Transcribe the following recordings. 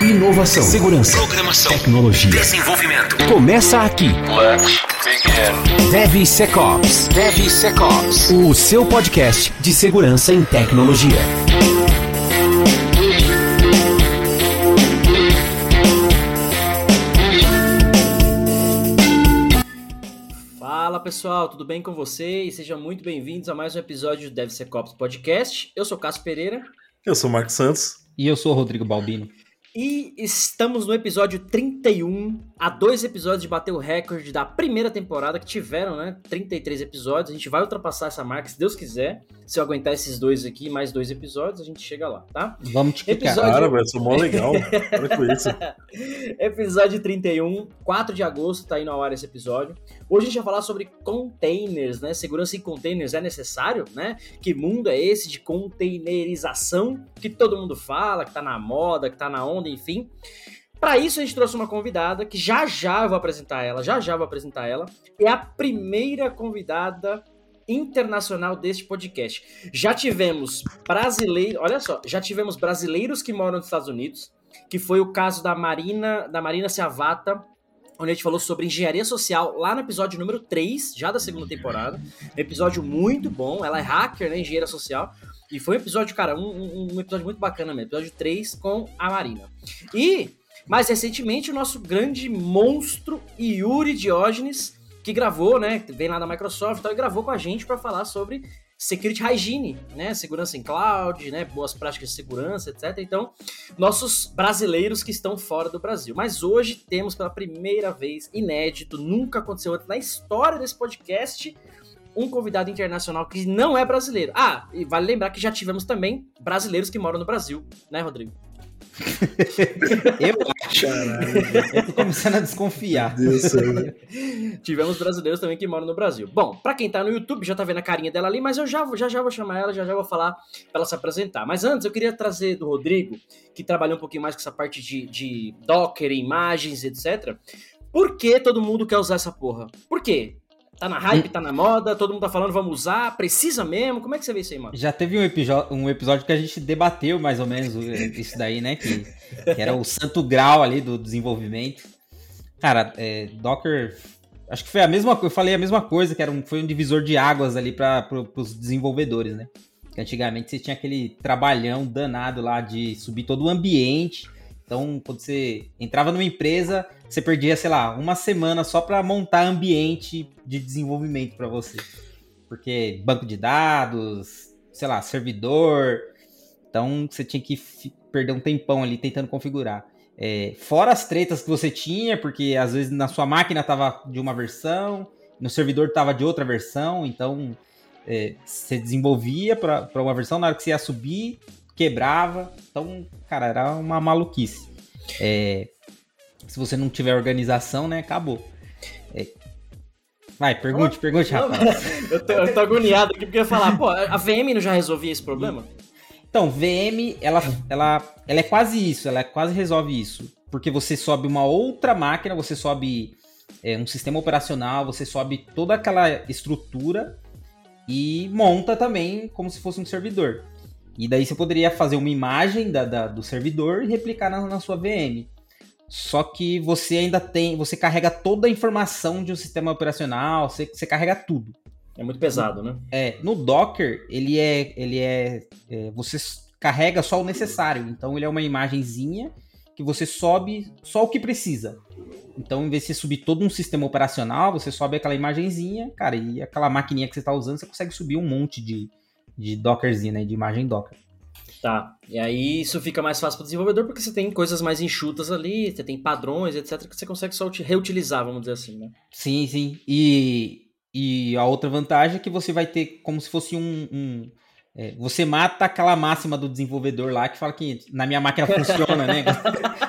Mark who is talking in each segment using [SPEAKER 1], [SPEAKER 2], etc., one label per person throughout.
[SPEAKER 1] Inovação, segurança,
[SPEAKER 2] Programação.
[SPEAKER 1] tecnologia.
[SPEAKER 2] Desenvolvimento.
[SPEAKER 1] Começa aqui.
[SPEAKER 2] Let's begin.
[SPEAKER 1] DevSecOps. DevSecOps. O seu podcast de segurança em tecnologia.
[SPEAKER 3] Fala pessoal, tudo bem com vocês? Sejam muito bem-vindos a mais um episódio do DevSecOps Podcast. Eu sou Cássio Pereira
[SPEAKER 4] Eu sou o Marcos Santos.
[SPEAKER 5] E eu sou o Rodrigo Balbino.
[SPEAKER 3] E estamos no episódio 31, a dois episódios de bater o recorde da primeira temporada que tiveram, né? 33 episódios. A gente vai ultrapassar essa marca se Deus quiser. Se eu aguentar esses dois aqui, mais dois episódios, a gente chega lá, tá?
[SPEAKER 5] Vamos te.
[SPEAKER 3] Episódio-
[SPEAKER 4] Cara, velho, sou mó legal. Para com isso.
[SPEAKER 3] Episódio 31, 4 de agosto, tá indo ao ar esse episódio. Hoje a gente vai falar sobre containers, né? Segurança em containers é necessário, né? Que mundo é esse de containerização que todo mundo fala, que tá na moda, que tá na onda, enfim. Para isso a gente trouxe uma convidada que já já eu vou apresentar ela, já já eu vou apresentar ela. É a primeira convidada internacional deste podcast. Já tivemos brasileiros, olha só, já tivemos brasileiros que moram nos Estados Unidos, que foi o caso da Marina, da Marina Ciavata, onde a gente falou sobre engenharia social lá no episódio número 3, já da segunda temporada. Episódio muito bom, ela é hacker, né, engenheira social. E foi um episódio, cara, um, um- um episódio muito bacana mesmo, episódio 3 com a Marina. E, mais recentemente, o nosso grande monstro Yuri Diógenes, que gravou, né, vem lá da Microsoft e tal, e gravou com a gente para falar sobre security hygiene, né, segurança em cloud, né, boas práticas de segurança, etc. Então, nossos brasileiros que estão fora do Brasil. Mas hoje temos pela primeira vez, inédito, nunca aconteceu antes na história desse podcast, um convidado internacional que não é brasileiro. Ah, e vale lembrar que já tivemos também brasileiros que moram no Brasil, né, Rodrigo?
[SPEAKER 5] Eu acho. Eu tô começando a desconfiar.
[SPEAKER 4] Deus?
[SPEAKER 3] Tivemos brasileiros também que moram no Brasil. Bom, pra quem tá no YouTube já tá vendo a carinha dela ali, mas eu já, já, já vou chamar ela, já já vou falar pra ela se apresentar. Mas antes eu queria trazer do Rodrigo, que trabalhou um pouquinho mais com essa parte de, de Docker, imagens, etc. Por que todo mundo quer usar essa porra? Por quê? Tá na hype, tá na moda, todo mundo tá falando vamos usar, precisa mesmo? Como é que você vê isso aí, mano?
[SPEAKER 5] Já teve um, um episódio que a gente debateu mais ou menos isso daí, né? Que, que era o santo grau ali do desenvolvimento. Cara, é, Docker. Acho que foi a mesma coisa. Eu falei a mesma coisa, que era um, foi um divisor de águas ali para os desenvolvedores, né? Que antigamente você tinha aquele trabalhão danado lá de subir todo o ambiente. Então, quando você entrava numa empresa, você perdia, sei lá, uma semana só para montar ambiente de desenvolvimento para você. Porque banco de dados, sei lá, servidor. Então, você tinha que perder um tempão ali tentando configurar. É, fora as tretas que você tinha, porque às vezes na sua máquina tava de uma versão, no servidor tava de outra versão, então é, você desenvolvia para uma versão, na hora que você ia subir, quebrava. Então, cara, era uma maluquice. É, se você não tiver organização, né, acabou. É, vai, pergunte, pergunte, rapaz.
[SPEAKER 3] Eu tô, eu tô agoniado aqui porque eu ia falar, pô, a VM não já resolvia esse problema?
[SPEAKER 5] Então, VM, ela, ela, ela é quase isso, ela quase resolve isso. Porque você sobe uma outra máquina, você sobe é, um sistema operacional, você sobe toda aquela estrutura e monta também como se fosse um servidor. E daí você poderia fazer uma imagem da, da- do servidor e replicar na, na sua VM. Só que você ainda tem, você carrega toda a informação de um sistema operacional, você, você carrega tudo.
[SPEAKER 3] É muito pesado, né?
[SPEAKER 5] É, no Docker, ele é. Ele é, é, Você carrega só o necessário. Então ele é uma imagenzinha que você sobe só o que precisa. Então, em vez de você subir todo um sistema operacional, você sobe aquela imagenzinha, cara, e aquela maquininha que você está usando, você consegue subir um monte de, de Dockerzinho, né? De imagem Docker.
[SPEAKER 3] Tá. E aí isso fica mais fácil para o desenvolvedor porque você tem coisas mais enxutas ali, você tem padrões, etc, que você consegue só uti- reutilizar, vamos dizer assim, né?
[SPEAKER 5] Sim, sim. E, e a outra vantagem é que você vai ter como se fosse um, um, é, você mata aquela máxima do desenvolvedor lá que fala que na minha máquina funciona, né?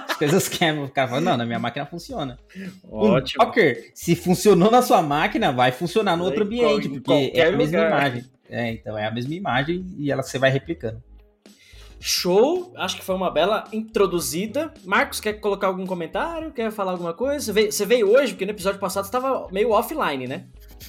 [SPEAKER 5] As coisas quebram. O cara fala, não, na minha máquina funciona.
[SPEAKER 3] Ótimo.
[SPEAKER 5] Um Docker, se funcionou na sua máquina, vai funcionar no outro ambiente, porque é a mesma
[SPEAKER 3] lugar.
[SPEAKER 5] imagem. É, então é a mesma imagem e ela você vai replicando.
[SPEAKER 3] Show, acho que foi uma bela introduzida. Marcos, quer colocar algum comentário? Quer falar alguma coisa? Você veio, você veio hoje, porque no episódio passado você estava meio offline, né?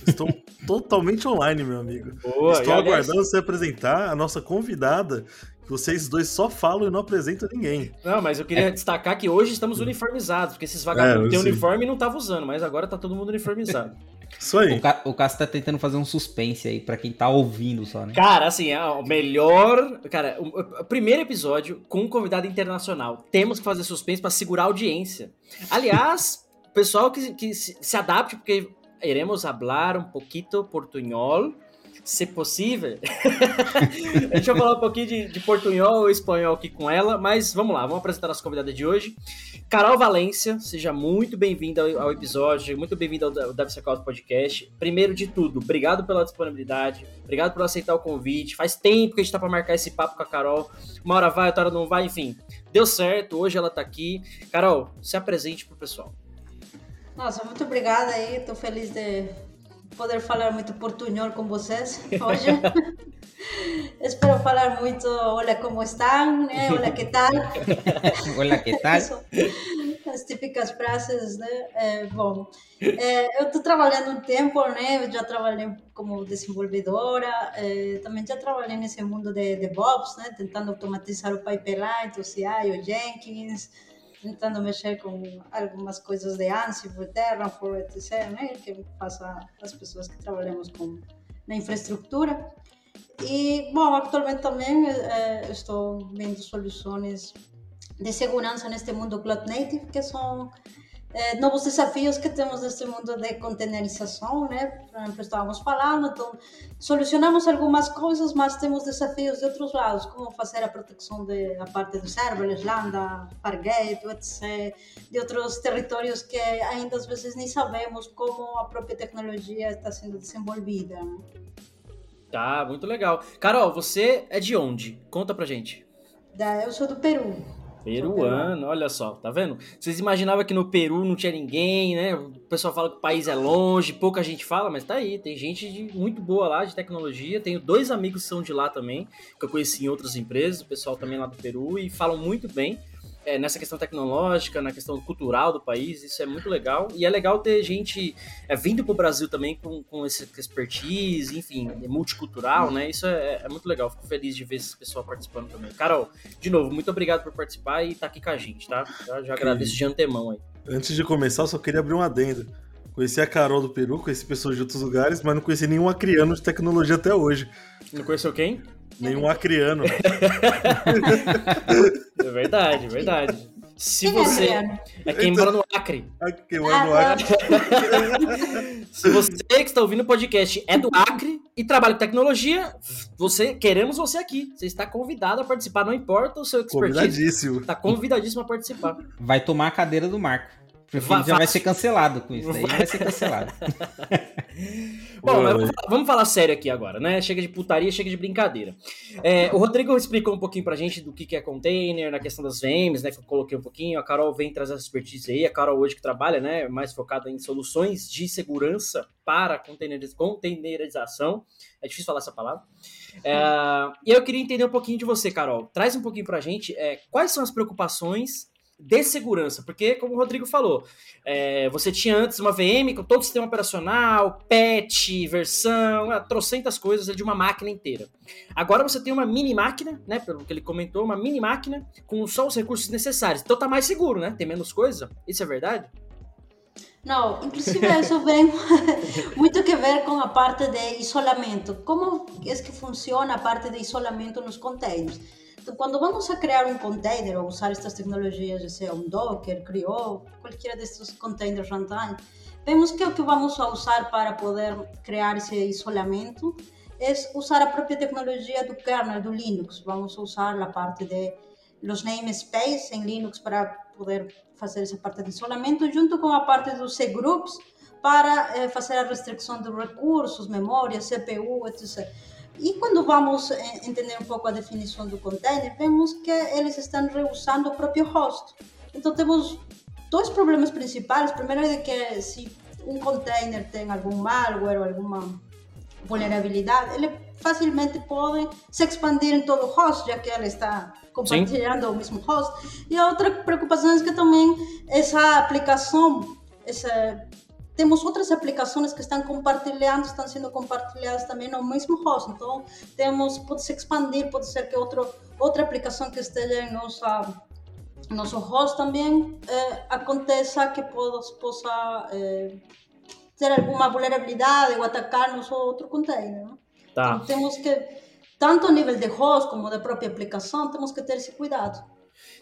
[SPEAKER 4] Estou totalmente online, meu amigo.
[SPEAKER 3] Boa,
[SPEAKER 4] Estou
[SPEAKER 3] e aliás-
[SPEAKER 4] aguardando você apresentar a nossa convidada, que vocês dois só falam e não apresentam ninguém.
[SPEAKER 3] Não, mas eu queria destacar que hoje estamos uniformizados, porque esses vagabundos
[SPEAKER 4] É,
[SPEAKER 3] têm uniforme e não estavam usando, mas agora tá todo mundo uniformizado.
[SPEAKER 4] Isso aí.
[SPEAKER 5] O, Ca- o Cássio tá tentando fazer um suspense aí pra quem tá ouvindo só, né?
[SPEAKER 3] Cara, assim, é o melhor. Cara, o, o primeiro episódio com um convidado internacional. Temos que fazer suspense pra segurar a audiência. Aliás, o pessoal que, que se, se adapte, porque iremos hablar um pouquito portunhol, se possível. a gente vai falar um pouquinho de, de portunhol ou espanhol aqui com ela, mas vamos lá, vamos apresentar a nossa convidada de hoje. Carol Valência, seja muito bem-vinda ao, ao episódio, muito bem-vinda ao, ao DevSecOps Podcast. Primeiro de tudo, obrigado pela disponibilidade, obrigado por aceitar o convite. Faz tempo que a gente tá pra marcar esse papo com a Carol. Uma hora vai, outra hora não vai, enfim. Deu certo, hoje ela tá aqui. Carol, se apresente pro pessoal.
[SPEAKER 6] Nossa, muito obrigada aí. Estou feliz de poder falar muito portunhol com vocês hoje. Espero falar muito olá, como estão? Né? Olá, que tal?
[SPEAKER 5] Olha que tal?
[SPEAKER 6] As típicas frases, né? É, bom, é, eu estou trabalhando um tempo, né? Eu já trabalhei como desenvolvedora, é, também já trabalhei nesse mundo de DevOps, né? Tentando automatizar o pipeline, o CI, o Jenkins, tentando mexer com algumas coisas de Ansible, Terraform, etc., né? Que faça as pessoas que trabalhamos com na infraestrutura. E, bom, atualmente também eh, estou vendo soluções de segurança neste mundo cloud native, que são eh, novos desafios que temos neste mundo de containerização, né? Por exemplo, estávamos falando, então solucionamos algumas coisas, mas temos desafios de outros lados, como fazer a proteção da parte do serverless, Lambda, Fargate, etc., de outros territórios que ainda às vezes nem sabemos como a própria tecnologia está sendo desenvolvida. né?
[SPEAKER 3] Tá, muito legal. Carol, você é de onde? Conta pra gente.
[SPEAKER 6] Da- Eu sou do Peru.
[SPEAKER 3] Peruano, olha só, tá vendo? Vocês imaginavam que no Peru não tinha ninguém, né? O pessoal fala que o país é longe, pouca gente fala, mas tá aí, tem gente de- muito boa lá de tecnologia. Tenho dois amigos que são de lá também, que eu conheci em outras empresas, o pessoal também lá do Peru, e falam muito bem é, nessa questão tecnológica, na questão cultural do país, isso é muito legal. E é legal ter gente é, vindo pro Brasil também com, com esse expertise, enfim, é multicultural, né? Isso é, é muito legal, fico feliz de ver esse pessoal participando também. Carol, de novo, muito obrigado por participar e estar aqui com a gente, tá? Já, já agradeço de antemão aí.
[SPEAKER 4] Antes de começar, eu só queria abrir um adendo. Conheci a Carol do Peru, conheci pessoas de outros lugares, mas não conheci nenhum acriano de tecnologia até hoje.
[SPEAKER 3] Não conheceu quem?
[SPEAKER 4] Nenhum acriano.
[SPEAKER 3] É verdade, é verdade. Se
[SPEAKER 6] Quem é
[SPEAKER 3] você.
[SPEAKER 6] Adriano?
[SPEAKER 3] É quem mora no Acre.
[SPEAKER 4] Aqui, mora no Acre.
[SPEAKER 3] Se você que está ouvindo o podcast é do Acre e trabalha com tecnologia, você queremos você aqui. Você está convidado a participar, não importa o seu expertise.
[SPEAKER 4] Convidadíssimo.
[SPEAKER 3] Está convidadíssimo a participar.
[SPEAKER 5] Vai tomar a cadeira do Marco. Porque
[SPEAKER 3] Va-
[SPEAKER 5] ele já vai ser cancelado com isso. Daí vai ser cancelado.
[SPEAKER 3] Bom, mas
[SPEAKER 4] Oi.
[SPEAKER 3] vamos falar, vamos falar sério aqui agora, né? Chega de putaria, chega de brincadeira. É, o Rodrigo explicou um pouquinho pra gente do que que é container, na questão das VMs, né? Que eu coloquei um pouquinho. A Carol vem trazer essa expertise aí. A Carol hoje que trabalha, né? Mais focada em soluções de segurança para containeriz- containerização. É difícil falar essa palavra. É, e eu queria entender um pouquinho de você, Carol. Traz um pouquinho pra gente é, quais são as preocupações de segurança, porque, como o Rodrigo falou, é, você tinha antes uma VM com todo o sistema operacional, patch, versão, ah, trocentas coisas de uma máquina inteira. Agora você tem uma mini máquina, né? Pelo que ele comentou, uma mini máquina com só os recursos necessários. Então tá mais seguro, né? Tem menos coisa. Isso é verdade?
[SPEAKER 6] Não, inclusive isso vem muito que ver com a parte de isolamento. Como é que funciona a parte de isolamento nos containers? Quando vamos a criar um container ou usar estas tecnologias, seja um Docker, Creo, qualquer destes containers runtime, vemos que o que vamos a usar para poder criar esse isolamento é usar a própria tecnologia do kernel do Linux. Vamos usar a parte de los namespace em Linux para poder fazer essa parte de isolamento, junto com a parte dos cgroups para eh, fazer a restrição de recursos, memória, CPU, etc. E quando vamos entender um pouco a definição do container, vemos que eles estão reusando o próprio host. Então temos dois problemas principais. Primeiro é que se um container tem algum malware ou alguma vulnerabilidade, ele facilmente pode se expandir em todo o host, já que ele está compartilhando Sim. o mesmo host. E a outra preocupação é que também essa aplicação, essa temos outras aplicações que estão compartilhando, estão sendo compartilhadas também no mesmo host. Então, temos, pode se expandir, pode ser que outro, outra aplicação que esteja em nossa nosso host também eh, aconteça que possa, possa eh, ter alguma vulnerabilidade ou atacar nosso outro container. Né? Tá. Então, temos que, tanto a nível de host como da própria aplicação, temos que ter esse cuidado.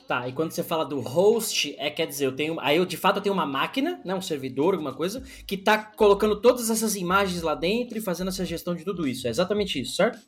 [SPEAKER 3] Tá, e quando você fala do host, é quer dizer, eu tenho. Aí eu de fato eu tenho uma máquina, né? Um servidor, alguma coisa, que tá colocando todas essas imagens lá dentro e fazendo essa gestão de tudo isso. É exatamente isso, certo?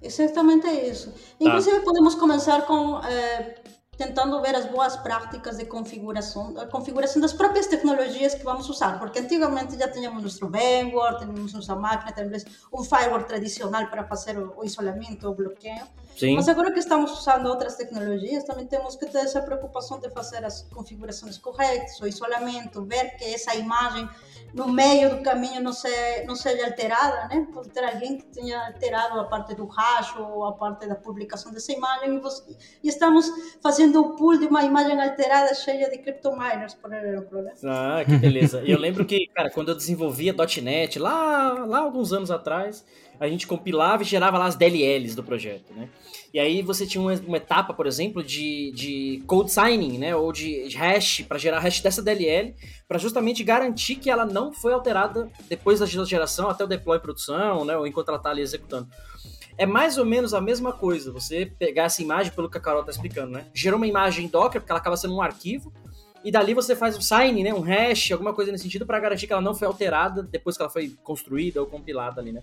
[SPEAKER 6] Exatamente isso. Tá. Inclusive podemos começar com é, tentando ver as boas práticas de configuração, a configuração das próprias tecnologias que vamos usar, porque antigamente já tínhamos nosso VMware, tínhamos nossa máquina, tínhamos um firewall tradicional para fazer o, isolamento, o bloqueio, Sim. mas agora que estamos usando outras tecnologias, também temos que ter essa preocupação de fazer as configurações corretas, o isolamento, ver que essa imagem no meio do caminho não, se, não seja alterada, né? Pode ter alguém que tenha alterado a parte do hash ou a parte da publicação dessa imagem e, você, e estamos fazendo o pull de uma imagem alterada cheia de cryptominers, por exemplo, né?
[SPEAKER 3] Ah, que beleza. E eu lembro que, cara, quando eu desenvolvia .NET, lá, lá alguns anos atrás, a gente compilava e gerava lá as DLLs do projeto, né? E aí você tinha uma, uma etapa, por exemplo, de, de code signing, né? Ou de hash, para gerar hash dessa DLL, para justamente garantir que ela não foi alterada depois da geração até o deploy em produção, né? Ou enquanto ela está ali executando. É mais ou menos a mesma coisa, você pegar essa imagem, pelo que a Carol está explicando, né? Gerou uma imagem Docker, porque ela acaba sendo um arquivo, e dali você faz um sign, né, um hash, alguma coisa nesse sentido, para garantir que ela não foi alterada depois que ela foi construída ou compilada ali, né.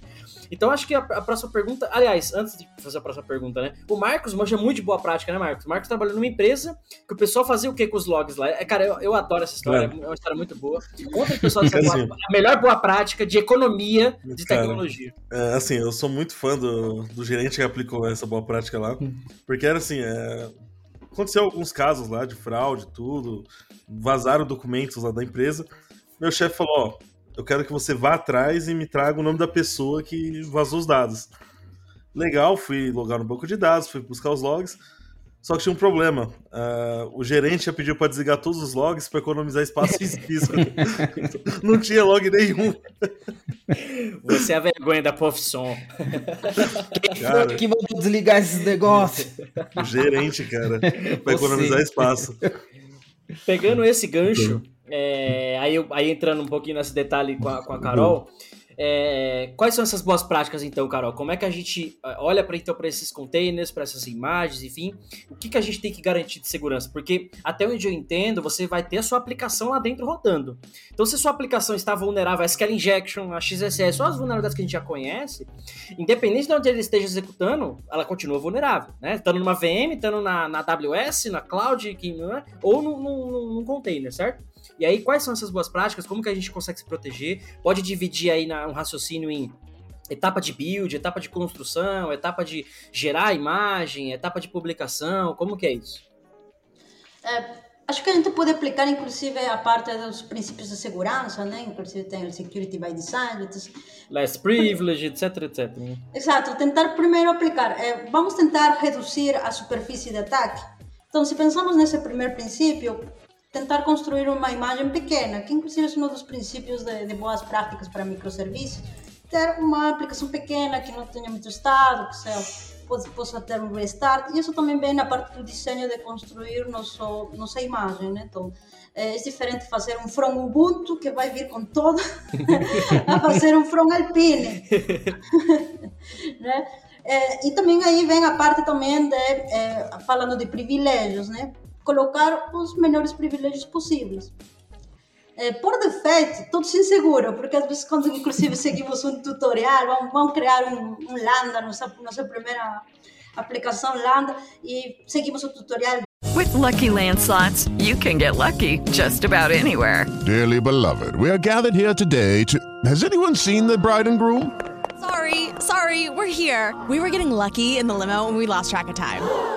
[SPEAKER 3] Então acho que a, a, próxima pergunta, aliás, antes de fazer a próxima pergunta, né, o Marcos manja muito de boa prática, né, Marcos? O Marcos trabalhou numa empresa que o pessoal fazia o que com os logs lá? É, cara, eu, eu adoro essa história, é. é uma história muito boa. Conta o pessoal dessa assim, boa, a melhor boa prática de economia de cara, tecnologia.
[SPEAKER 4] É, assim, eu sou muito fã do, do gerente que aplicou essa boa prática lá, hum. porque era assim, é, aconteceu alguns casos lá de fraude, tudo vazaram documentos lá da empresa. Meu chefe falou: Ó, eu quero que você vá atrás e me traga o nome da pessoa que vazou os dados. Legal, fui logar no banco de dados, fui buscar os logs. Só que tinha um problema. Uh, o gerente já pediu para desligar todos os logs para economizar espaço físico. Não tinha log nenhum.
[SPEAKER 3] Você é a vergonha da profissão.
[SPEAKER 5] Quem cara, foi que mandou desligar esses negócios?
[SPEAKER 4] O gerente, cara, para economizar espaço.
[SPEAKER 3] Pegando esse gancho, é, aí, aí entrando um pouquinho nesse detalhe com a, com a Carol, é, quais são essas boas práticas então, Carol? Como é que a gente é, olha para então esses containers, para essas imagens, enfim, o que, que a gente tem que garantir de segurança? Porque até onde eu entendo, você vai ter a sua aplicação lá dentro rodando. Então, se a sua aplicação está vulnerável a SQL injection, a XSS, só as vulnerabilidades que a gente já conhece, independente de onde ele esteja executando, ela continua vulnerável, né? Estando numa VM, estando na, na AWS, na cloud, que, é, ou num, num container, certo? E aí, quais são essas boas práticas? Como que a gente consegue se proteger? Pode dividir aí na, um raciocínio em etapa de build, etapa de construção, etapa de gerar imagem, etapa de publicação, como que é isso?
[SPEAKER 6] É, acho que a gente pode aplicar inclusive a parte dos princípios de segurança, né? Inclusive tem o security by design,
[SPEAKER 3] less privilege, etc, etc.
[SPEAKER 6] Né? Exato, tentar primeiro aplicar, é, vamos tentar reduzir a superfície de ataque. Então, se pensamos nesse primeiro princípio, tentar construir uma imagem pequena, que inclusive é um dos princípios de, de boas práticas para microserviços, ter uma aplicação pequena que não tenha muito estado, que seja, possa ter um restart, e isso também vem na parte do desenho de construir nosso, nossa imagem, né? Então, é, é diferente fazer um from Ubuntu, que vai vir com todo, a fazer um from Alpine, né? É, e também aí vem a parte também de, é, falando de privilégios, né? Colocar os menores privilégios possíveis. É, por defeito, tudo se inseguro, porque às vezes, quando inclusive seguimos um tutorial, vamos, vamos criar um, um Lambda, nossa, nossa primeira aplicação Lambda, e seguimos o tutorial.
[SPEAKER 7] With lucky landslots, you can get lucky just about anywhere.
[SPEAKER 8] Dearly beloved, we are gathered here today to. Has anyone seen the bride and groom? Sorry, sorry, we're here. We were getting lucky in the limo and we lost track of time.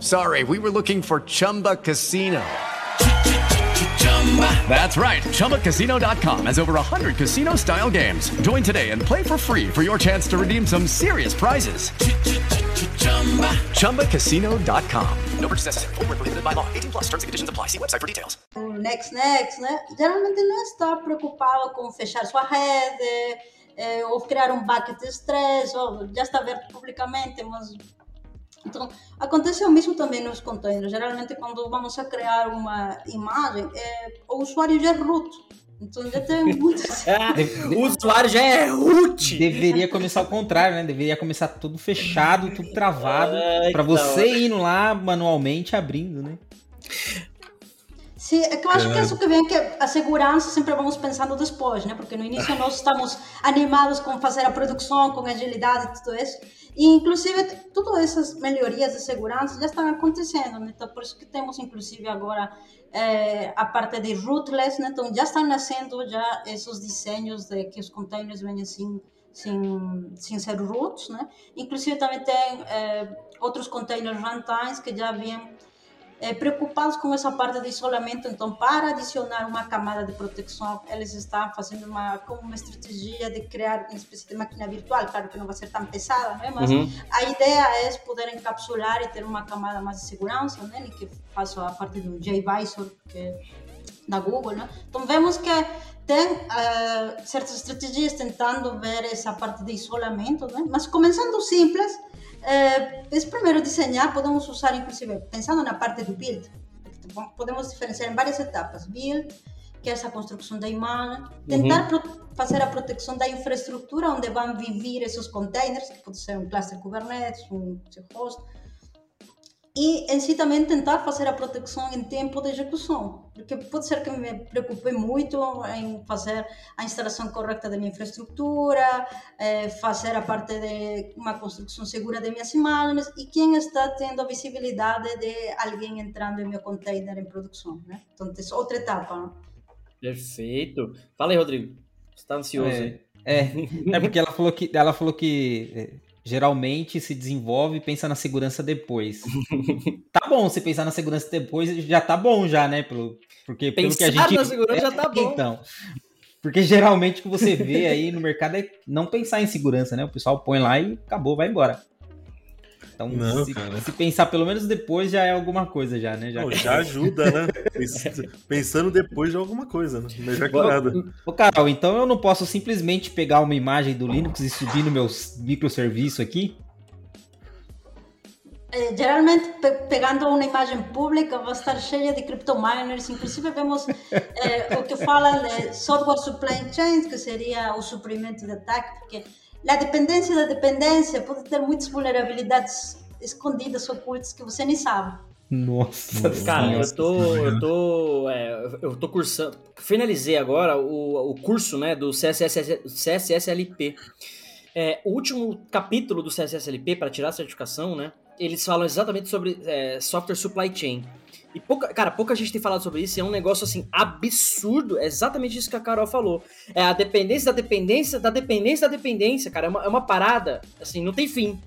[SPEAKER 1] sorry. We were looking for Chumba Casino. That's right. ChumbaCasino.com has over 100 casino style games. Join today and play for free for your chance to redeem some serious prizes. ChumbaCasino.com. No purchase necessary. Full prohibited by law. 18 plus terms and conditions apply. See website for details.
[SPEAKER 6] Next, next, né? Geralmente não está preocupado com fechar sua rede, eh, ou criar um bucket de stress, ou já está aberto publicamente, mas Então, acontece o mesmo também nos containers. Geralmente, quando vamos a criar uma imagem, é, o usuário já é root. Então já tem muitos.
[SPEAKER 3] o usuário já é root!
[SPEAKER 5] Deveria começar ao contrário, né? Deveria começar tudo fechado, tudo travado, para você indo lá manualmente abrindo, né?
[SPEAKER 6] Sim, é que eu acho que isso que vem que a segurança sempre vamos pensando depois, né? Porque no início nós estamos animados com fazer a produção, com agilidade e tudo isso. E, inclusive, todas essas melhorias de segurança já estão acontecendo, né? Então, por isso que temos, inclusive, agora é, a parte de rootless, né? Então, já estão nascendo já esses desenhos de que os containers venham sem, sem, sem ser roots, né? Inclusive, também tem é, outros containers runtimes que já vêm é, preocupados com essa parte de isolamento, então para adicionar uma camada de proteção, eles estão fazendo uma como uma estratégia de criar uma espécie de máquina virtual, claro que não vai ser tão pesada, né? mas uhum. a ideia é poder encapsular e ter uma camada mais de segurança, né? que faça a parte do JVisor, que é da Google, né? Então vemos que tem uh, certas estratégias tentando ver essa parte de isolamento, né? mas começando simples, é, esse primeiro desenhar podemos usar, inclusive, pensando na parte do build, podemos diferenciar em várias etapas. Build, que é essa construção da imagem, tentar uhum. fazer a proteção da infraestrutura onde vão viver esses containers, que pode ser um cluster Kubernetes, um host, e em si também tentar fazer a proteção em tempo de execução, porque pode ser que me preocupe muito em fazer a instalação correta da minha infraestrutura, eh, fazer a parte de uma construção segura de minhas imagens e quem está tendo a visibilidade de alguém entrando em meu container em produção, né? Então, é outra etapa. Né?
[SPEAKER 3] Perfeito. Fala aí, Rodrigo. Você está ansioso,
[SPEAKER 5] é, É, é porque ela falou que ela falou que é, geralmente se desenvolve e pensa na segurança depois. tá bom você pensar na segurança depois, já tá bom já, né? Pelo, porque
[SPEAKER 3] pensar
[SPEAKER 5] pelo que a gente
[SPEAKER 3] na segurança já tá bom.
[SPEAKER 5] Então, porque geralmente o que você vê aí no mercado é não pensar em segurança, né? O pessoal põe lá e acabou, vai embora. Então, não, se, se, pensar pelo menos depois já é alguma coisa, já, né?
[SPEAKER 4] Já, Não, já ajuda, né? Pensando depois já é alguma coisa, né? Melhor que nada.
[SPEAKER 5] Ô, Carol, então eu não posso simplesmente pegar uma imagem do Linux e subir no meu microserviço aqui?
[SPEAKER 6] É, geralmente, pe pegando uma imagem pública, vai estar cheia de cryptominers. Inclusive, vemos é, o que falam de software supply chain, que seria o suprimento de ataque, porque a dependência da dependência pode ter muitas vulnerabilidades escondidas, ocultas, que você nem sabe.
[SPEAKER 5] Nossa,
[SPEAKER 3] cara, eu tô, eu tô, é, eu tô cursando, finalizei agora o, o curso, né, do CSS, CSSLP. É, o último capítulo do CSSLP para tirar a certificação, né, eles falam exatamente sobre é, software supply chain. E pouca, cara, pouca gente tem falado sobre isso, e é um negócio assim absurdo. É exatamente isso que a Carol falou. É a dependência da dependência da dependência da dependência, cara. É uma, é uma parada, assim, não tem fim.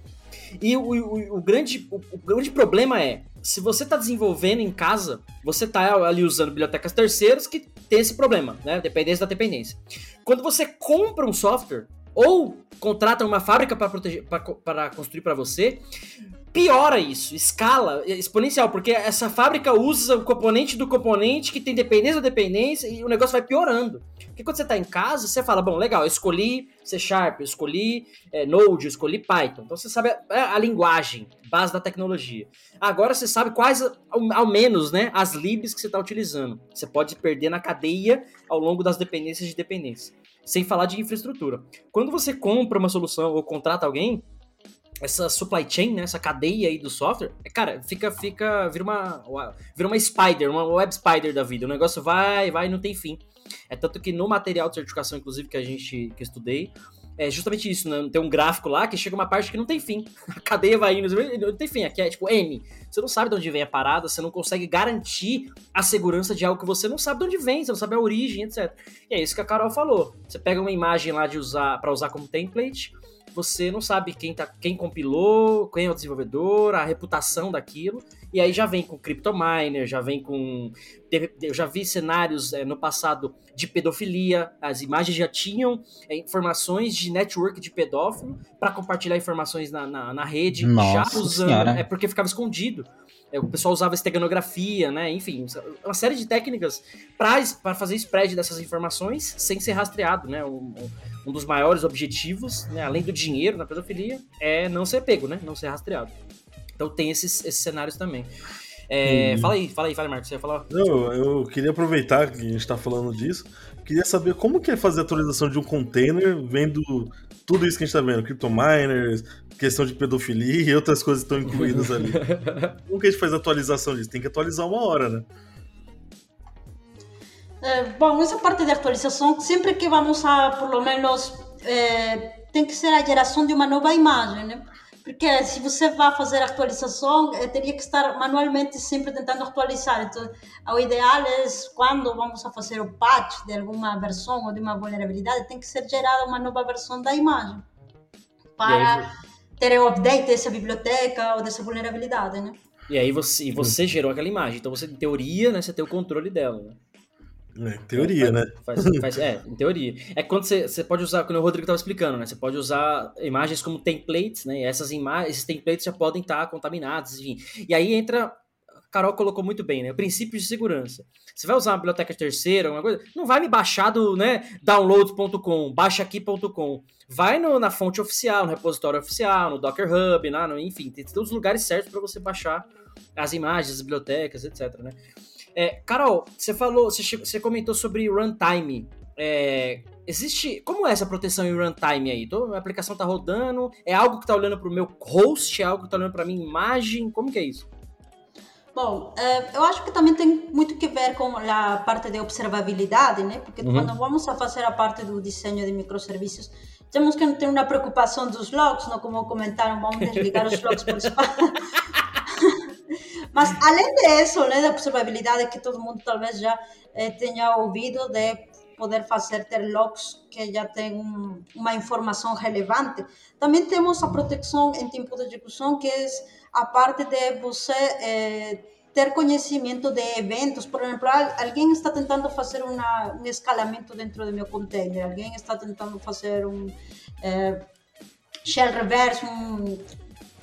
[SPEAKER 3] E o, o, o grande, o, o, grande problema é, se você está desenvolvendo em casa, você está ali usando bibliotecas terceiras que tem esse problema, né? Dependência da dependência. Quando você compra um software ou contrata uma fábrica para construir para você, piora isso, escala exponencial, porque essa fábrica usa o componente do componente que tem dependência da dependência e o negócio vai piorando. Porque quando você está em casa, você fala, bom, legal, eu escolhi C Sharp, eu escolhi é, Node, eu escolhi Python. Então você sabe a, a, linguagem, base da tecnologia. Agora você sabe quais, ao, ao menos, né, as libs que você está utilizando. Você pode perder na cadeia ao longo das dependências de dependência. Sem falar de infraestrutura. Quando você compra uma solução ou contrata alguém, essa supply chain, né, essa cadeia aí do software, é, cara, fica, fica, vira uma, vira uma spider, uma web spider da vida. O negócio vai, vai não tem fim. É tanto que no material de certificação, inclusive, que a gente que eu estudei, é justamente isso, né? Tem um gráfico lá que chega uma parte que não tem fim. A cadeia vai indo, não tem fim. Aqui é tipo N. Você não sabe de onde vem a parada, você não consegue garantir a segurança de algo que você não sabe de onde vem, você não sabe a origem, etc. E é isso que a Carol falou. Você pega uma imagem lá de usar para usar como template, você não sabe quem, tá, quem compilou, quem é o desenvolvedor, a reputação daquilo, e aí já vem com CryptoMiner, já vem com. Eu já vi cenários é, no passado de pedofilia, as imagens já tinham é, informações de network de pedófilo para compartilhar informações na, na, na rede,
[SPEAKER 5] Nossa
[SPEAKER 3] já usando.
[SPEAKER 5] Senhora.
[SPEAKER 3] É porque ficava escondido. É, o pessoal usava esteganografia, né? Enfim, uma série de técnicas para fazer spread dessas informações sem ser rastreado, né? Um, um dos maiores objetivos, né, além do dinheiro na pedofilia, é não ser pego, né? Não ser rastreado. Então tem esses, esses cenários também. É, Fala aí, fala aí, fala aí, Marcos. Você ia falar?
[SPEAKER 4] Não, eu queria aproveitar que a gente tá falando disso. Queria saber como que é fazer a atualização de um container vendo tudo isso que a gente tá vendo, CryptoMiners, questão de pedofilia e outras coisas estão incluídas ali. como que a gente faz a atualização disso? Tem que atualizar uma hora, né?
[SPEAKER 6] É, bom, essa parte de atualização, sempre que vamos a, por lo menos, é, tem que ser a geração de uma nova imagem, né? Porque se você vai fazer atualização, é, teria que estar manualmente sempre tentando atualizar. Então, o ideal é quando vamos a fazer o patch de alguma versão ou de uma vulnerabilidade, tem que ser gerada uma nova versão da imagem para ter o update dessa biblioteca ou dessa vulnerabilidade, né?
[SPEAKER 3] E aí você, você gerou aquela imagem, então você, em teoria, né, você tem o controle dela, né?
[SPEAKER 4] É, teoria, né?
[SPEAKER 3] Faz, faz, é, em teoria. É quando você, você pode usar, quando o Rodrigo estava explicando, né? Você pode usar imagens como templates, né? E essas imagens, esses templates já podem estar contaminados, enfim. E aí entra. Carol colocou muito bem, né? O princípio de segurança. Você vai usar uma biblioteca terceira, alguma coisa, não vai me baixar do né, downloads.com, baixaaqui.com. Vai no, na fonte oficial, no repositório oficial, no Docker Hub, né, no, enfim, tem todos os lugares certos para você baixar as imagens, as bibliotecas, etc. Né? É, Carol, você falou, você, você comentou sobre runtime. É, existe. Como é essa proteção em runtime aí? Tô, a aplicação tá rodando? É algo que tá olhando pro meu host? É algo que tá olhando pra minha imagem? Como que é isso?
[SPEAKER 6] Bom, é, eu acho que também tem muito que ver com a parte de observabilidade, né? Porque uhum. quando vamos a fazer a parte do desenho de microserviços, temos que ter uma preocupação dos logs, não como comentaram, vamos desligar os logs por espaço. Mas além disso, né, da observabilidade que todo mundo talvez já eh, tenha ouvido de poder fazer ter logs que já tem um, uma informação relevante. Também temos a proteção em tempo de execução, que é a parte de você eh, ter conhecimento de eventos. Por exemplo, alguém está tentando fazer uma, um escalamento dentro do meu container, alguém está tentando fazer um eh, shell reverse, um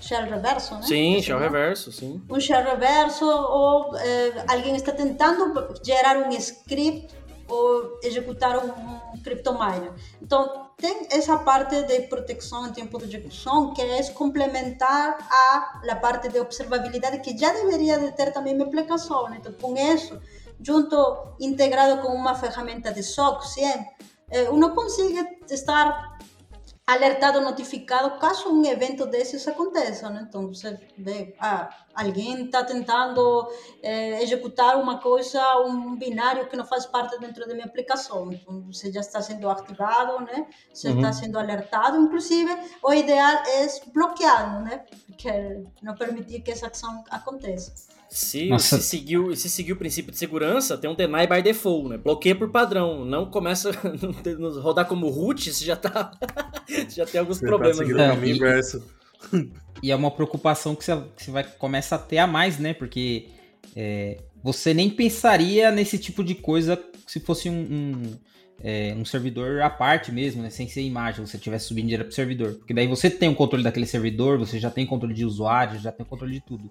[SPEAKER 6] shell reverso, né?
[SPEAKER 3] Sim, shell reverso, sim.
[SPEAKER 6] Um shell reverso ou eh, alguém está tentando gerar um script ou executar um, um CryptoMiner. Então, tem essa parte de proteção em tempo de execução que é complementar a, a parte de observabilidade que já deveria de ter também uma aplicação. Então, com isso, junto, integrado com uma ferramenta de SOC, sim, eh, uno consegue estar alertado, notificado caso um evento desses aconteça, né? Então você vê, ah, alguém está tentando executar uma coisa, um binário que não faz parte dentro da minha aplicação. Então você já está sendo ativado, né? Você uhum. está sendo alertado. Inclusive, o ideal é bloqueá-lo, né? Porque não permitir que essa ação aconteça.
[SPEAKER 3] Se, se, seguiu, se seguir o princípio de segurança, tem um deny by default, né? Bloqueia por padrão. Não começa a rodar como root, você já tá. já tem alguns você tá problemas.
[SPEAKER 4] Tá né? inverso.
[SPEAKER 5] E é uma preocupação que você, que você vai, começa a ter a mais, né? Porque é, você nem pensaria nesse tipo de coisa se fosse um, um, é, um servidor à parte mesmo, né? Sem ser imagem, você estivesse subindo direto pro servidor. Porque daí você tem o controle daquele servidor, você já tem controle de usuário, já tem controle de tudo.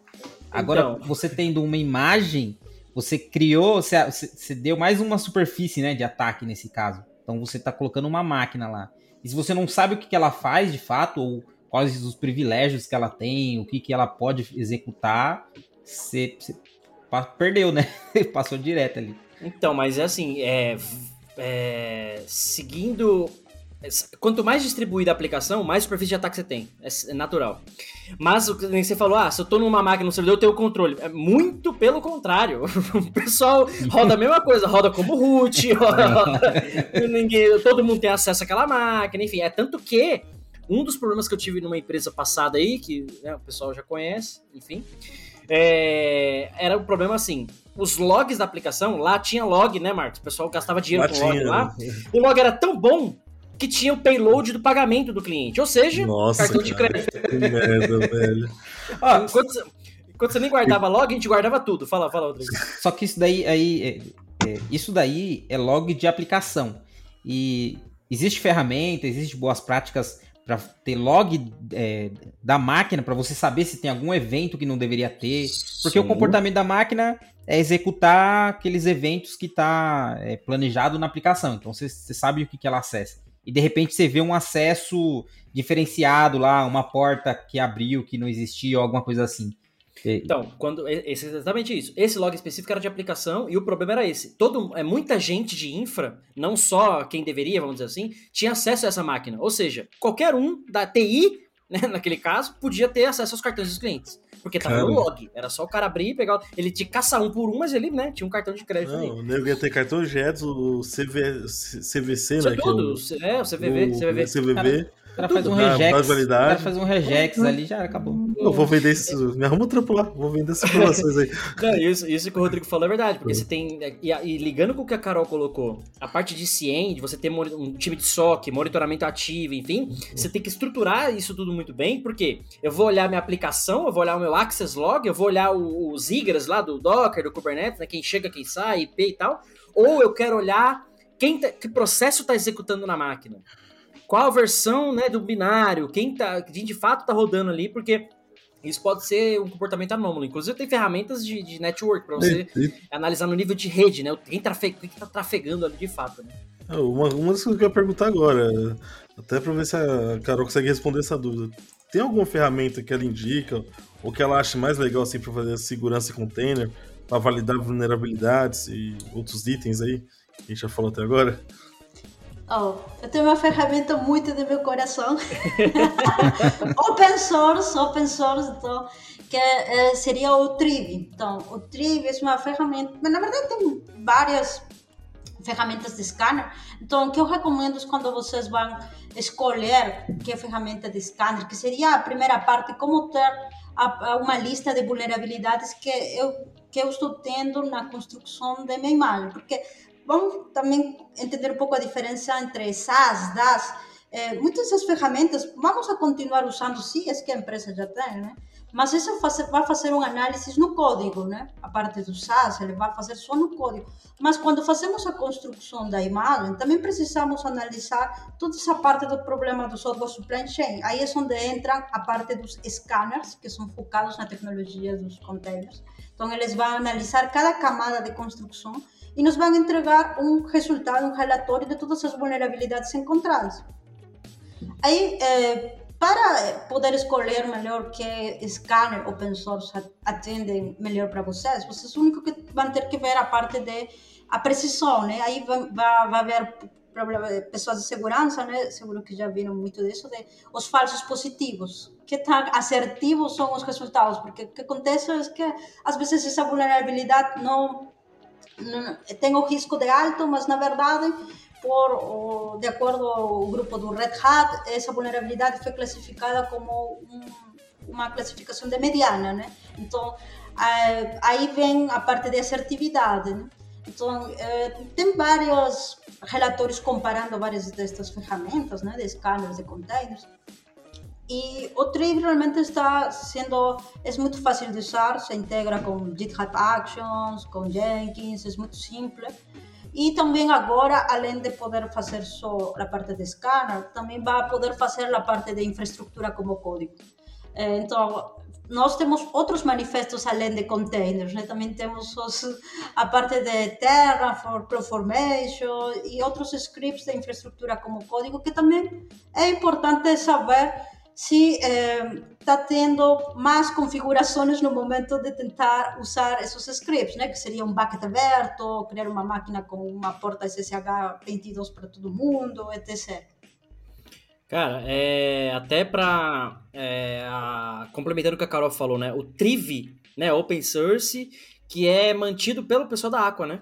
[SPEAKER 5] Agora, então... você tendo uma imagem, você criou, você, você deu mais uma superfície né, de ataque nesse caso. Então você está colocando uma máquina lá. E se você não sabe o que, que ela faz de fato, ou quais os privilégios que ela tem, o que, que ela pode executar, você, você perdeu, né? Passou direto ali.
[SPEAKER 3] Então, mas é assim, é, é, seguindo quanto mais distribuída a aplicação, mais superfície de ataque você tem. É, é natural. Mas o que nem você falou, ah, se eu tô numa máquina no servidor, eu tenho o controle. É muito pelo contrário. O pessoal roda a mesma coisa, roda como root, roda, roda, ninguém, todo mundo tem acesso àquela máquina, enfim. É tanto que um dos problemas que eu tive numa empresa passada aí, que né, o pessoal já conhece, enfim, é, era o um problema assim. Os logs da aplicação, lá tinha log, né, Marcos? O pessoal gastava dinheiro lá com log lá. O log era tão bom que tinha o payload do pagamento do cliente. Ou seja,
[SPEAKER 4] Nossa,
[SPEAKER 3] cartão de crédito.
[SPEAKER 4] Que merda, velho.
[SPEAKER 3] Ó, enquanto, você, enquanto você nem guardava log, a gente guardava tudo. Fala, fala, Rodrigo.
[SPEAKER 5] Só que isso daí, aí, é, é, isso daí é log de aplicação. E existe ferramenta, existe boas práticas para ter log é, da máquina para você saber se tem algum evento que não deveria ter, porque Sim. o comportamento da máquina é executar aqueles eventos que está é, planejado na aplicação. Então você sabe o que, que ela acessa. E de repente você vê um acesso diferenciado lá, uma porta que abriu que não existia ou alguma coisa assim.
[SPEAKER 3] Então, quando esse, exatamente isso. Esse log específico era de aplicação e o problema era esse. Todo, é, muita gente de infra, não só quem deveria, vamos dizer assim, tinha acesso a essa máquina. Ou seja, qualquer um da TI, né, naquele caso, podia ter acesso aos cartões dos clientes. Porque tava Caramba. no log. Era só o cara abrir e pegar. Ele te caça um por um, mas ele, né, tinha um cartão de crédito
[SPEAKER 4] não,
[SPEAKER 3] ali.
[SPEAKER 4] O nego ia ter cartão JETS, o CV, CVC, né?
[SPEAKER 3] Tudo. É, o CVV.
[SPEAKER 4] O
[SPEAKER 3] CVV.
[SPEAKER 4] CVV.
[SPEAKER 5] Cara, o cara faz um regex. O cara faz um regex ali já acabou.
[SPEAKER 4] Eu vou vender isso. Me arruma um trampo lá. Vou vender essas informações aí.
[SPEAKER 3] Não, isso, isso que o Rodrigo falou é verdade. Porque você tem. E, e, ligando com o que a Carol colocou, a parte de CIEM, de você ter um time de SOC, monitoramento ativo, enfim, você tem que estruturar isso tudo muito bem. Porque eu vou olhar minha aplicação, eu vou olhar o meu Access Log, eu vou olhar os IGRAs lá do Docker, do Kubernetes, né? Quem chega, quem sai, IP e tal. Ou eu quero olhar quem tá, que processo está executando na máquina qual a versão né, do binário, quem, tá, quem de fato está rodando ali, porque isso pode ser um comportamento anômalo. Inclusive, tem ferramentas de, de network para você analisar no nível de rede, né? Quem, trafe, quem tá trafegando ali de fato, né?
[SPEAKER 4] Ah, uma, uma das coisas que eu quero perguntar agora, até para ver se a Carol consegue responder essa dúvida. Tem alguma ferramenta que ela indica, ou que ela acha mais legal assim, para fazer segurança em container, para validar vulnerabilidades e outros itens aí, que a gente já falou até agora?
[SPEAKER 6] Oh, eu tenho uma ferramenta muito do meu coração. open source, open source, então, que é, seria o Triv. Então, o Triv é uma ferramenta, mas na verdade tem várias ferramentas de scanner. Então, o que eu recomendo é quando vocês vão escolher que ferramenta de scanner, que seria a primeira parte, como ter a, a uma lista de vulnerabilidades que eu, que eu estou tendo na construção da minha imagem. Porque vamos também entender um pouco a diferença entre SaaS, DaaS. É, muitas dessas ferramentas vamos a continuar usando, sim, é que a empresa já tem, né? Mas isso vai fazer um análise no código, né? A parte do SaaS, ele vai fazer só no código. Mas quando fazemos a construção da imagem, também precisamos analisar toda essa parte do problema do software supply chain. Aí é onde entra a parte dos scanners, que são focados na tecnologia dos containers. Então, eles vão analisar cada camada de construção e nos vão entregar um resultado, um relatório de todas as vulnerabilidades encontradas. Aí, é, para poder escolher melhor que scanner open source atende melhor para vocês, vocês único que vão ter que ver a parte de a precisão, né? Aí vai, vai, vai haver pessoas de segurança, né? Seguro que já viram muito disso, de os falsos positivos. Que tão assertivos são os resultados? Porque o que acontece é que às vezes essa vulnerabilidade não tem o risco de alto, mas na verdade, por, de acordo ao grupo do Red Hat, essa vulnerabilidade foi classificada como um, uma classificação de mediana, né? Então, aí vem a parte de assertividade, né? Então, tem vários relatórios comparando várias destas ferramentas, né, de scanners de containers. E o Trib realmente está sendo, é muito fácil de usar, se integra com GitHub Actions, com Jenkins, é muito simples. E também agora, além de poder fazer só a parte de scanner, também vai poder fazer a parte de infraestrutura como código. Eh, então, nós temos outros manifestos além de containers, né? também temos os, a parte de Terraform, CloudFormation e outros scripts de infraestrutura como código que também é importante saber se está eh, tendo mais configurações no momento de tentar usar esses scripts, né? que seria um bucket aberto, criar uma máquina com uma porta SSH 22 para todo mundo, etc.
[SPEAKER 3] Cara, é, até pra. É, complementando o que a Carol falou, né? O Trivi, né? Open source, que é mantido pelo pessoal da Aqua, né?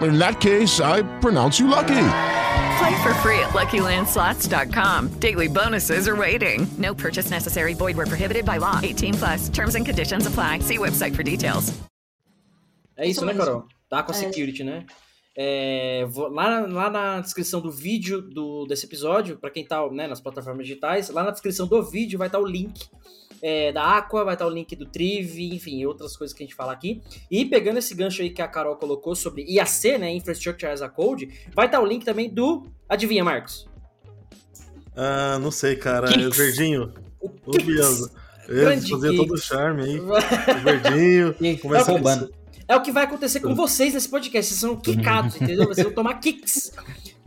[SPEAKER 9] In that case, I pronounce you lucky.
[SPEAKER 7] Play for free at LuckyLandSlots.com. Daily bonuses are waiting. No purchase necessary. Void where prohibited by law. 18 plus. Terms and conditions apply. See website for details.
[SPEAKER 3] É isso, né. Carol? Da Aqua
[SPEAKER 6] É.
[SPEAKER 3] Security, né? É, vou- lá, lá na descrição do vídeo do, desse episódio, pra quem tá né, nas plataformas digitais, lá na descrição do vídeo vai estar o link é, da Aqua, vai estar o link do Triv, enfim, outras coisas que a gente fala aqui. E pegando esse gancho aí que a Carol colocou sobre IAC, né, Infrastructure as a Code, vai estar o link também do, adivinha, Marcos?
[SPEAKER 4] Ah, não sei, cara.
[SPEAKER 3] Kix.
[SPEAKER 4] É o verdinho. O
[SPEAKER 3] Kix.
[SPEAKER 4] Bianca.
[SPEAKER 3] Grande
[SPEAKER 4] Ele fazia
[SPEAKER 3] Kix.
[SPEAKER 4] todo o charme aí. O verdinho.
[SPEAKER 5] E
[SPEAKER 4] Começa a
[SPEAKER 5] roubando.
[SPEAKER 3] É o que vai acontecer com vocês nesse podcast. Vocês são quicados, entendeu? Vocês vão tomar kicks.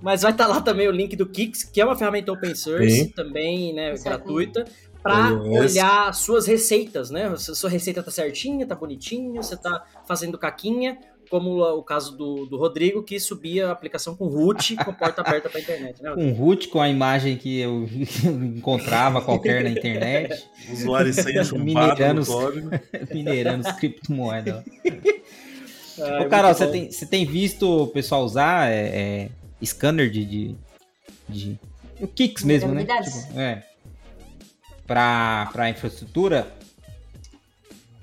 [SPEAKER 3] Mas vai estar lá também o link do Kicks, que é uma ferramenta open source,
[SPEAKER 4] Sim.
[SPEAKER 3] também, né,
[SPEAKER 6] Isso é
[SPEAKER 3] gratuita, para
[SPEAKER 4] iOS.
[SPEAKER 3] olhar suas receitas, né? A sua receita tá certinha, tá bonitinha, você tá fazendo caquinha, como o caso do, do Rodrigo, que subia a aplicação com root com porta aberta pra internet, né?
[SPEAKER 5] Um root com a imagem que eu encontrava qualquer na internet.
[SPEAKER 4] Usuário sem.
[SPEAKER 5] Mineirando as criptomoedas.
[SPEAKER 3] Ah,
[SPEAKER 5] Ô, Carol, você tem, você tem visto o pessoal usar é, é, scanner de, de, de- O Kix mesmo, né? Tipo, é. Pra, pra infraestrutura.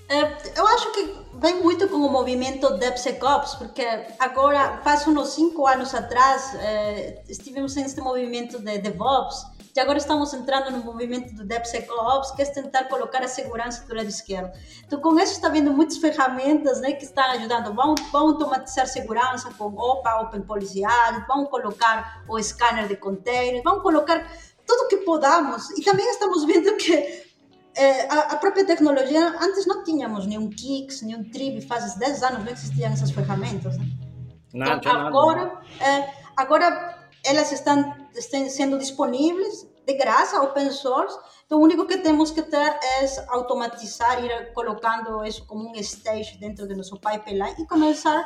[SPEAKER 6] É, eu acho que vem muito com o movimento DevSecOps, porque agora, faz uns cinco anos atrás, eh, estivemos neste movimento de DevOps, e agora estamos entrando no movimento do DevSecOps, que é tentar colocar a segurança do lado esquerdo. Então, com isso, está vendo muitas ferramentas né, que estão ajudando. Vão, vão automatizar segurança com OPA, Open Policy Audit, vão colocar o scanner de containers, vão colocar tudo que podamos. E também estamos vendo que é, a, a própria tecnologia, antes não tínhamos nenhum Kix, nenhum Tribe, faz 10 anos não existiam essas ferramentas. Né?
[SPEAKER 3] Nada,
[SPEAKER 6] Então, agora, é, agora elas estão, estão sendo disponíveis de graça, open source. Então, o único que temos que ter é automatizar, ir colocando isso como um stage dentro do nosso pipeline e começar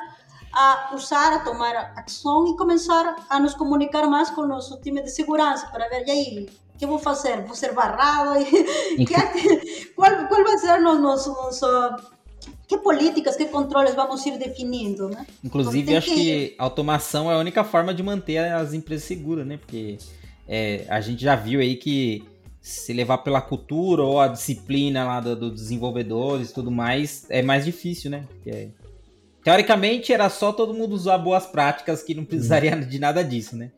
[SPEAKER 6] a usar, a tomar ação e começar a nos comunicar mais com o nosso time de segurança para ver, e aí, o que eu vou fazer? Vou ser barrado? Que- qual, qual vai ser o nosso, nosso... Que políticas, que controles vamos ir definindo, né?
[SPEAKER 5] Inclusive,
[SPEAKER 6] Tem
[SPEAKER 5] acho que automação é a única forma de manter as empresas seguras, né? Porque é, a gente já viu aí que se levar pela cultura ou a disciplina lá do- dos desenvolvedores e tudo mais, é mais difícil, né? Porque, teoricamente, era só todo mundo usar boas práticas que não precisaria de nada disso, né?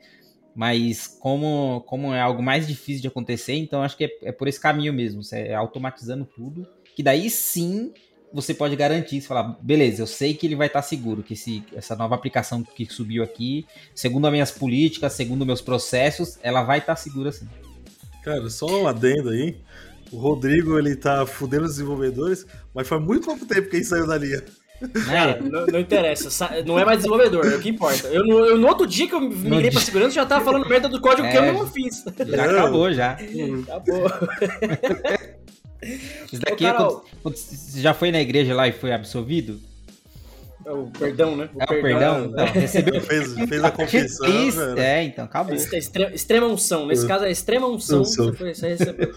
[SPEAKER 5] Mas como, como é algo mais difícil de acontecer, então acho que é, é por esse caminho mesmo, você é automatizando tudo, que daí sim você pode garantir, você falar, beleza, eu sei que ele vai estar seguro, que esse, essa nova aplicação que subiu aqui, segundo as minhas políticas, segundo meus processos, ela vai estar segura sim.
[SPEAKER 4] Cara, só um adendo aí. O Rodrigo, ele tá fudendo os desenvolvedores, mas faz muito pouco tempo que ele saiu da linha.
[SPEAKER 3] Cara, não, não interessa, sa- não é mais desenvolvedor, é o que importa. Eu, no- eu, no outro dia que eu migrei
[SPEAKER 5] dia-
[SPEAKER 3] pra segurança, já tava falando merda do código que eu
[SPEAKER 5] É,
[SPEAKER 3] não fiz.
[SPEAKER 5] Já acabou, já.
[SPEAKER 3] Acabou.
[SPEAKER 5] Isso daqui é
[SPEAKER 3] Carol.
[SPEAKER 5] quando, quando você já foi na igreja lá e foi absolvido?
[SPEAKER 3] É o perdão, né?
[SPEAKER 5] É o perdão? Então, recebeu.
[SPEAKER 4] Fez, fez a confissão.
[SPEAKER 5] É, então, acabou.
[SPEAKER 3] Extre- extre- extrema unção. Nesse caso é extrema unção.
[SPEAKER 4] Unção.
[SPEAKER 3] Você, foi, você recebeu.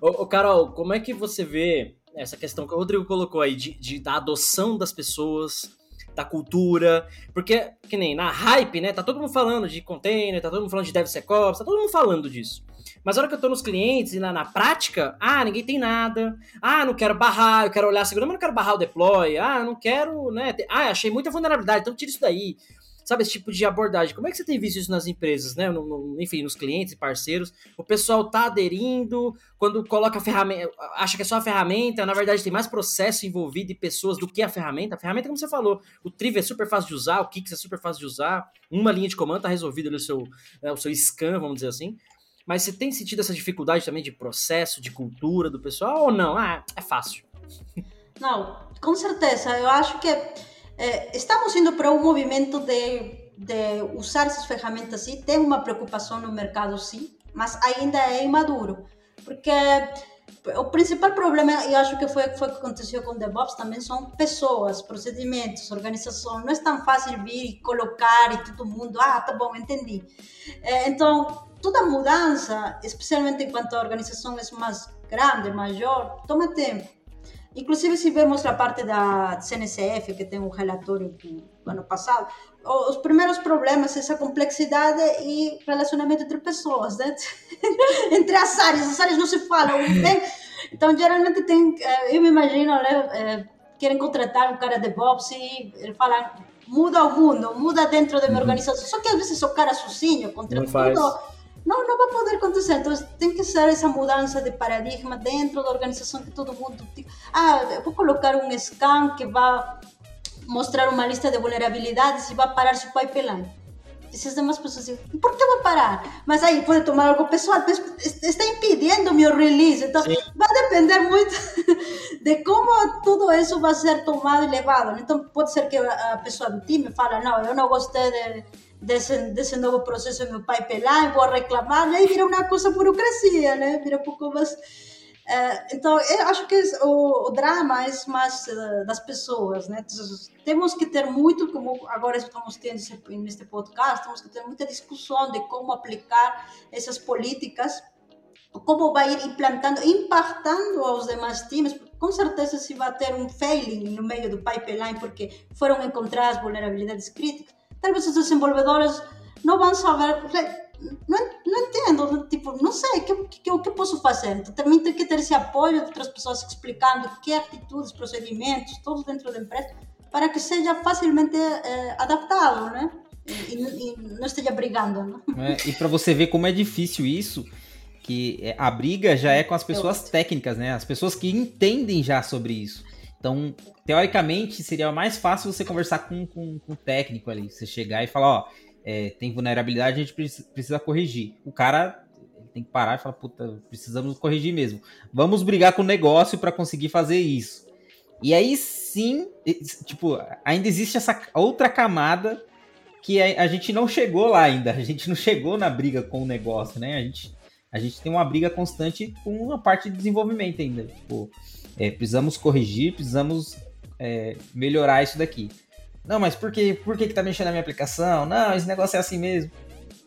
[SPEAKER 3] ô, ô, Carol, como é que você vê essa questão que o Rodrigo colocou aí de, de- da adoção das pessoas, da cultura? Porque, que nem na hype, né? Tá todo mundo falando de container, tá todo mundo falando de DevSecOps, tá todo mundo falando disso. Mas a hora que eu tô nos clientes e na, na prática, ah, ninguém tem nada. Ah, não quero barrar, eu quero olhar a segurança, mas não quero barrar o deploy. Ah, não quero, né? ter- Ah, achei muita vulnerabilidade, então tira isso daí. Sabe, esse tipo de abordagem. Como é que você tem visto isso nas empresas, né? No, no, enfim, nos clientes e parceiros? O pessoal tá aderindo, quando coloca a ferramenta, acha que é só a ferramenta, na verdade tem mais processo envolvido e pessoas do que a ferramenta. A ferramenta, como você falou, o Triv é super fácil de usar, o Kix é super fácil de usar, uma linha de comando tá resolvido ali o seu, né, o seu scan, vamos dizer assim. Mas você tem sentido essa dificuldade também de processo, de cultura do pessoal ou não? Ah, é fácil.
[SPEAKER 6] Não, com certeza. Eu acho que é, estamos indo para um movimento de, de usar essas ferramentas sim. Tem uma preocupação no mercado, sim, mas ainda é imaduro. Porque o principal problema, eu acho que foi, foi o que aconteceu com o DevOps também, são pessoas, procedimentos, organização. Não é tão fácil vir e colocar e todo mundo, ah, tá bom, entendi. É, então, toda mudança, especialmente enquanto a organização é mais grande, maior, toma tempo. Inclusive, se vemos a parte da CNCF, que tem um relatório do ano passado, os primeiros problemas, essa complexidade e relacionamento entre pessoas, né? entre as áreas, as áreas não se falam. Então, geralmente tem, eu me imagino, né? querem contratar um cara de DevOps e ele fala, muda o mundo, muda dentro da minha organização. Só que às vezes o cara sozinho, contra tudo, não, não vai poder acontecer. Então tem que ser essa mudança de paradigma dentro da organização que todo mundo. Ah, vou colocar um scan que vai mostrar uma lista de vulnerabilidades e vai parar seu pipeline. Essas demais pessoas dizem, por que vai parar? Mas aí pode tomar algo pessoal, está impedindo meu release. Então Sim. vai depender muito de como tudo isso vai ser tomado e levado. Então pode ser que a pessoa do time fale, não, eu não gostei de desse, desse novo processo meu pai vou reclamar, aí vira uma coisa burocracia, né? Vira um pouco mais. Uh, então, eu acho que o, o drama é mais uh, das pessoas, né? Temos que ter muito, como agora estamos tendo neste podcast, temos que ter muita discussão de como aplicar essas políticas, como vai ir implantando, impactando aos demais times. Com certeza, se vai ter um failing no meio do pipeline, porque foram encontradas vulnerabilidades críticas tal vez os desenvolvedores não vão saber, não, não entendo, tipo, não sei, o que, que, que, posso fazer? Então, também tem que ter esse apoio de outras pessoas explicando que atitudes, procedimentos, todos dentro da empresa, para que seja facilmente é, adaptado, né? E, e, não esteja brigando.
[SPEAKER 5] Né? É, e para você ver como é difícil isso, que é, a briga já é com as pessoas técnicas, né? As pessoas que entendem já sobre isso. Então, teoricamente, seria mais fácil você conversar com, com, com o técnico ali. Você chegar e falar, ó, é, tem vulnerabilidade, a gente precisa corrigir. O cara tem que parar e falar, puta, precisamos corrigir mesmo. Vamos brigar com o negócio para conseguir fazer isso. E aí sim, tipo, ainda existe essa outra camada que a, a gente não chegou lá ainda. A gente não chegou na briga com o negócio, né? A gente, a gente tem uma briga constante com a parte de desenvolvimento ainda. Tipo, é, precisamos corrigir, precisamos é, melhorar isso daqui. Não, mas por, que, por que, que tá mexendo na minha aplicação? Não, esse negócio é assim mesmo.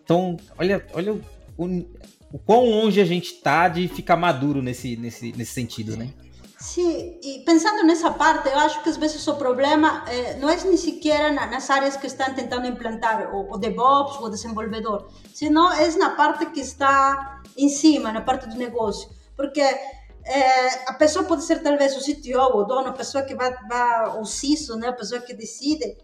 [SPEAKER 5] Então, olha, olha o, o, o quão longe a gente tá de ficar maduro nesse, nesse, nesse sentido, né?
[SPEAKER 6] Sim, e pensando nessa parte, eu acho que às vezes o problema eh, não é nem sequer nas áreas que estão tentando implantar o, o DevOps, o desenvolvedor, senão é na parte que está em cima, na parte do negócio. Porque é, a pessoa pode ser talvez o CTO, o dono, a pessoa que vai, vai o CISO, né, a pessoa que decide,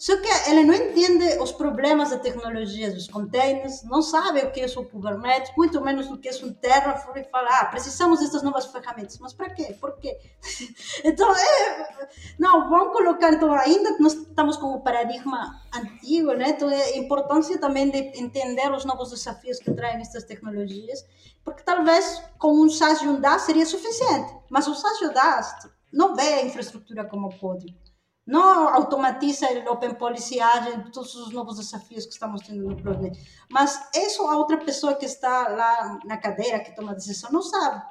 [SPEAKER 6] só que ele não entende os problemas da tecnologia dos containers, não sabe o que é o Kubernetes, muito menos o que é um Terraform e fala, ah, precisamos dessas novas ferramentas. Mas para quê? Por quê? então, é, não, vamos colocar, então, ainda nós estamos com o paradigma antigo, né? Então, é a importância também de entender os novos desafios que traem estas tecnologias, porque talvez com um SaaS e um DAS seria suficiente, mas o SaaS e o DAS não vê a infraestrutura como código não automatiza o Open Policy Agent, todos os novos desafios que estamos tendo no projeto. Mas isso a outra pessoa que está lá na cadeira, que toma a decisão, não sabe.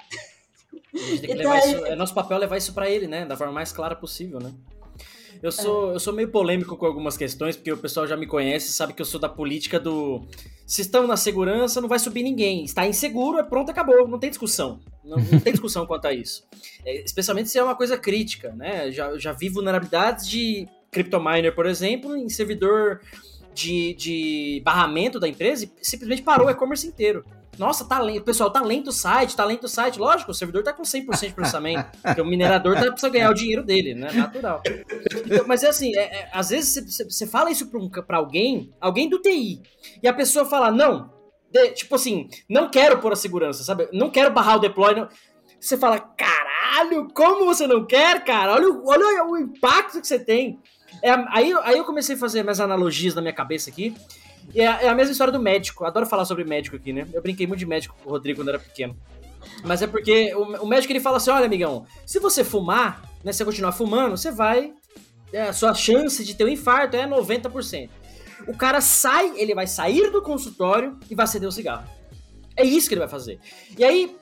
[SPEAKER 3] Então, isso, é nosso papel levar isso para ele, né? Da forma mais clara possível, né? Eu sou, é. eu sou meio polêmico com algumas questões, porque o pessoal já me conhece, sabe que eu sou da política do. Se estão na segurança, não vai subir ninguém. Está inseguro, é pronto, acabou. Não tem discussão. Não, não tem discussão quanto a isso. É, especialmente se é uma coisa crítica, né? Já, já vi vulnerabilidades de CryptoMiner, por exemplo, em servidor de, de barramento da empresa e simplesmente parou o e-commerce inteiro. Nossa, tá lento. Pessoal, tá lento o site, tá lento o site. Lógico, o servidor tá com 100% de processamento. porque o minerador tá, precisa ganhar o dinheiro dele, né? Natural. Então, mas é assim, é, é, às vezes você fala isso pra, um, pra alguém, alguém do TI, e a pessoa fala, não, de, tipo assim, não quero pôr a segurança, sabe? Não quero barrar o deploy. Você fala, caralho, como você não quer, cara? Olha, o- olha o impacto que você tem. É, aí, aí eu comecei a fazer minhas analogias na minha cabeça aqui. E é, é a mesma história do médico. Adoro falar sobre médico aqui, né? Eu brinquei muito de médico com o Rodrigo quando era pequeno. Mas é porque o, o médico ele fala assim: olha, amigão, se você fumar, né? Se você continuar fumando, você vai. é, a sua chance de ter um infarto é 90%. O cara sai, ele vai sair do consultório e vai acender o cigarro. É isso que ele vai fazer. E aí,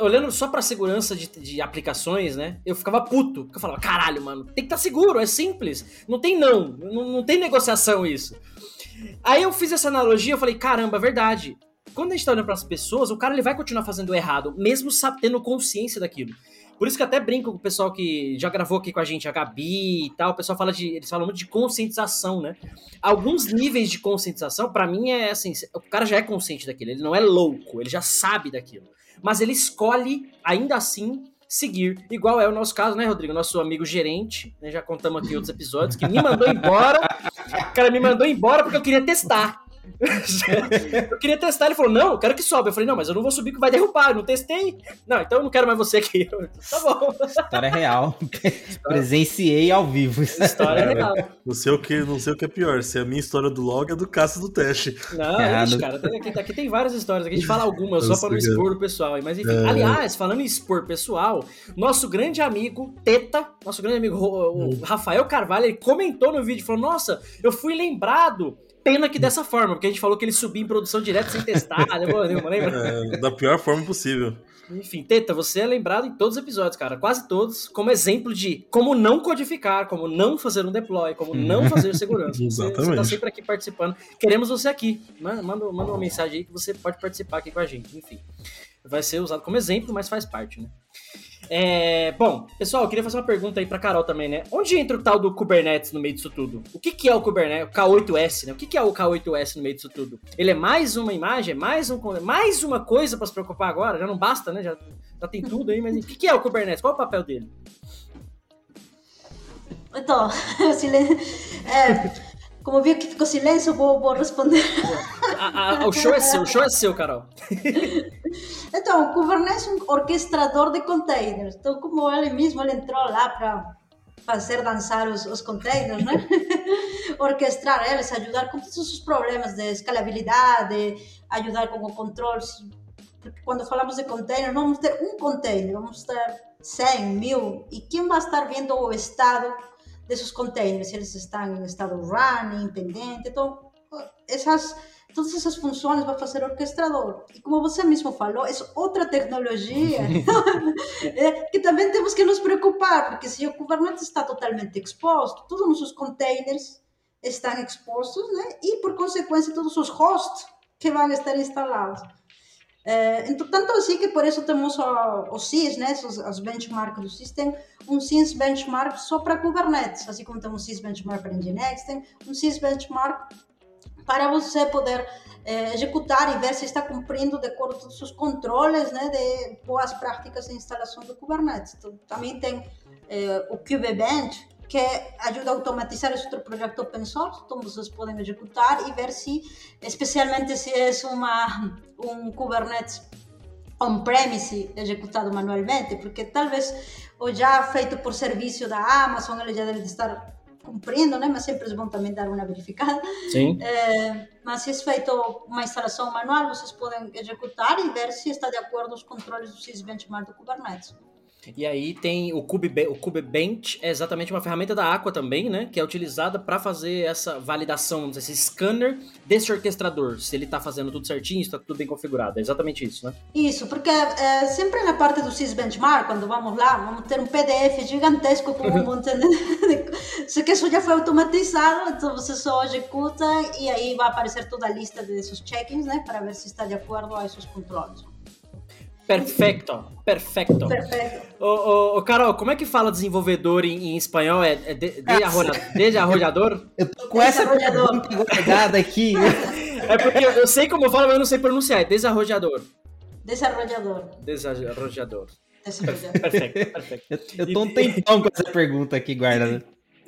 [SPEAKER 3] olhando só pra segurança de, de aplicações, né? Eu ficava puto. Porque eu falava, caralho, mano, tem que estar seguro, é simples. Não tem não, não, não tem negociação isso. Aí eu fiz essa analogia, eu falei, caramba, é verdade. Quando a gente tá olhando pras pessoas, o cara ele vai continuar fazendo errado, mesmo tendo consciência daquilo. Por isso que até brinco com o pessoal que já gravou aqui com a gente, a Gabi e tal, o pessoal fala de. Eles falam muito de conscientização, né? Alguns níveis de conscientização, pra mim, é assim: o cara já é consciente daquilo, ele não é louco, ele já sabe daquilo. Mas ele escolhe, ainda assim, seguir. Igual é o nosso caso, né, Rodrigo? Nosso amigo gerente, né, já contamos aqui outros episódios, que me mandou embora. O cara me mandou embora porque eu queria testar. eu queria testar, ele falou, não, eu quero que sobe. Eu falei, não, mas eu não vou subir que vai derrubar, eu não testei. Não, então eu não quero mais você aqui. Eu, tá bom.
[SPEAKER 5] História real. Presenciei ao vivo.
[SPEAKER 3] História real.
[SPEAKER 4] Não sei, o que, não sei o que é pior, se é a minha história do log ou do caça do teste.
[SPEAKER 3] Não,
[SPEAKER 5] É, no-
[SPEAKER 3] cara, aqui, aqui tem várias histórias. Aqui a gente fala algumas só pra não expor o pessoal. Mas enfim,
[SPEAKER 4] É.
[SPEAKER 3] aliás, falando em expor pessoal, nosso grande amigo Teta, nosso grande amigo o-
[SPEAKER 4] Hum.
[SPEAKER 3] o Rafael Carvalho, ele comentou no vídeo, falou: Nossa, eu fui lembrado. Pena que dessa forma, porque a gente falou que ele subia em produção direto sem testar, nenhuma, lembra?
[SPEAKER 4] É, da pior forma possível.
[SPEAKER 3] Enfim, Teta, você é lembrado em todos os episódios, cara, quase todos, como exemplo de como não codificar, como não fazer um deploy, como não fazer segurança. Você, você tá
[SPEAKER 4] Exatamente.
[SPEAKER 3] sempre aqui participando. Queremos você aqui. Manda, manda manda uma mensagem aí que você pode participar aqui com a gente. Enfim, vai ser usado como exemplo, mas faz parte, né? É, bom, pessoal, eu queria fazer uma pergunta aí pra Carol também, né? Onde entra o tal do Kubernetes no meio disso tudo? O que, que é o Kubernetes? O K8S, né? O que, que é o K8S no meio disso tudo? Ele é mais uma imagem? É mais, um, mais uma coisa pra se preocupar agora? Já não basta, né? Já, já tem tudo aí, mas o que, que é o Kubernetes? Qual é o papel dele?
[SPEAKER 6] Então, silen- é, como vi que ficou silêncio, vou, vou responder.
[SPEAKER 3] A- a- o show é seu, o show é seu, Carol.
[SPEAKER 6] Então, o Kubernetes é um orquestrador de containers. Então, como ele mesmo ele entrou lá para fazer dançar os, os containers, né? Orquestrar eles, ajudar com todos os problemas de escalabilidade, ajudar com o controle. Porque quando falamos de containers, não vamos ter um container, vamos ter 100, mil. E quem vai estar vendo o estado desses containers? Se eles estão em estado running, pendente. Então, essas todas essas funções vai fazer o orquestrador. E como você mesmo falou, é outra tecnologia é, que também temos que nos preocupar, porque se o Kubernetes está totalmente exposto, todos os nossos containers estão expostos, né? E por consequência todos os hosts que vão estar instalados. É, então, tanto assim que por isso temos o, o CIS, né, os, os benchmarks do SIS, tem um CIS benchmark só para Kubernetes, assim como tem um CIS benchmark para Nginx, tem um CIS benchmark para você poder eh, executar e ver se está cumprindo de acordo com os controles né, de boas práticas de instalação do Kubernetes. Então, também tem eh, o KubeBench, que ajuda a automatizar esse outro projeto open source, então vocês podem executar e ver se, especialmente se é uma, um Kubernetes on-premise executado manualmente, porque talvez o já feito por serviço da Amazon, ele já deve estar cumprindo, né? mas sempre é bom também dar uma verificada.
[SPEAKER 3] Sim.
[SPEAKER 6] É, mas se é feito uma instalação manual, vocês podem executar e ver se está de acordo com os controles do sysbenchmark do Kubernetes.
[SPEAKER 3] E aí tem o Kube, o KubeBench, é exatamente uma ferramenta da Aqua também, né? Que é utilizada para fazer essa validação, esse scanner desse orquestrador. Se ele tá fazendo tudo certinho, se tá tudo bem configurado. É exatamente isso, né?
[SPEAKER 6] Isso, porque é, sempre na parte do sysbenchmark, quando vamos lá, vamos ter um PDF gigantesco com um monte de... Só que isso já foi automatizado, então você só executa e aí vai aparecer toda a lista desses check-ins, né? Para ver se está de acordo a esses controles.
[SPEAKER 3] Perfecto, perfecto.
[SPEAKER 6] Perfeito.
[SPEAKER 3] Ô, ô, ô, Carol, como é que fala desenvolvedor em, em espanhol? É, é de, de, arroja, desarrollador?
[SPEAKER 5] Eu tô com essa pergunta guardada aqui.
[SPEAKER 3] É porque eu sei como fala, mas eu não sei pronunciar. É desarrollador.
[SPEAKER 6] Desarrollador.
[SPEAKER 3] Desarrollador.
[SPEAKER 6] Desarrollador.
[SPEAKER 3] Perfeito, perfeito.
[SPEAKER 5] Eu, eu tô um tempão com essa pergunta aqui guardada.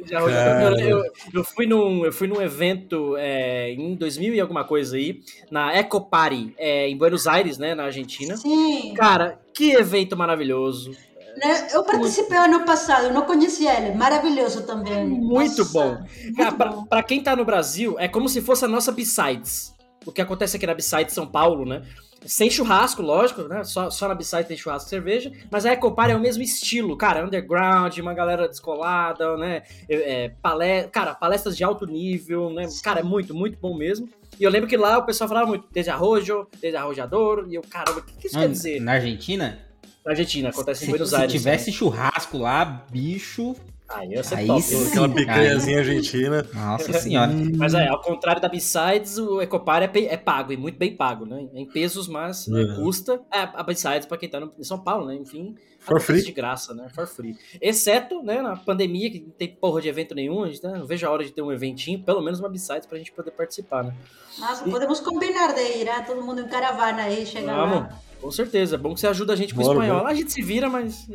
[SPEAKER 3] Eu, eu, eu fui num, eu fui num evento é, em 2000 e alguma coisa aí, na Eco Party, é, em Buenos Aires, né, na Argentina.
[SPEAKER 6] Sim.
[SPEAKER 3] Cara, que evento maravilhoso.
[SPEAKER 6] Né? Eu participei ano passado, eu não conhecia ele. Maravilhoso também.
[SPEAKER 3] Muito
[SPEAKER 6] Nossa,
[SPEAKER 3] bom.
[SPEAKER 6] muito
[SPEAKER 3] Cara, pra,
[SPEAKER 6] bom.
[SPEAKER 3] pra quem tá no Brasil, é como se fosse a nossa B-Sides. O que acontece aqui na B-Side São Paulo, né? Sem churrasco, lógico, né? Só, só na B-Side tem churrasco e cerveja. Mas a Ecopar é o mesmo estilo, cara. Underground, uma galera descolada, né? É, é, palé- cara, palestras de alto nível, né? Cara, é muito, muito bom mesmo. E eu lembro que lá o pessoal falava muito desarrojo, desarrojador. E eu, caramba, o que, que isso quer dizer?
[SPEAKER 5] Na Argentina?
[SPEAKER 3] Na Argentina, acontece em
[SPEAKER 5] Se,
[SPEAKER 3] Buenos
[SPEAKER 5] se
[SPEAKER 3] Aires.
[SPEAKER 5] tivesse churrasco lá, bicho.
[SPEAKER 3] Aí ser
[SPEAKER 5] Aí
[SPEAKER 3] top.
[SPEAKER 5] sim,
[SPEAKER 4] Aquela picanhazinha argentina.
[SPEAKER 5] Nossa senhora.
[SPEAKER 3] Mas é, ao contrário da B-Sides, o Ecopar é, é pago, e muito bem pago, né? Em pesos, mas né,
[SPEAKER 4] É.
[SPEAKER 3] custa. É, a B-Sides, pra quem tá no, em São Paulo, né? Enfim,
[SPEAKER 4] For free.
[SPEAKER 3] de graça, né? For free. Exceto, né, na pandemia, que não tem porra de evento nenhum, a gente né, não vejo a hora de ter um eventinho, pelo menos uma B-Sides pra gente poder participar, né?
[SPEAKER 6] Nossa, podemos combinar de ir, né? todo mundo em caravana aí, chegar
[SPEAKER 3] Vamos,
[SPEAKER 6] lá.
[SPEAKER 3] Com certeza. É bom que você ajuda a gente com o espanhol.
[SPEAKER 4] bora.
[SPEAKER 3] Lá a gente se vira, mas.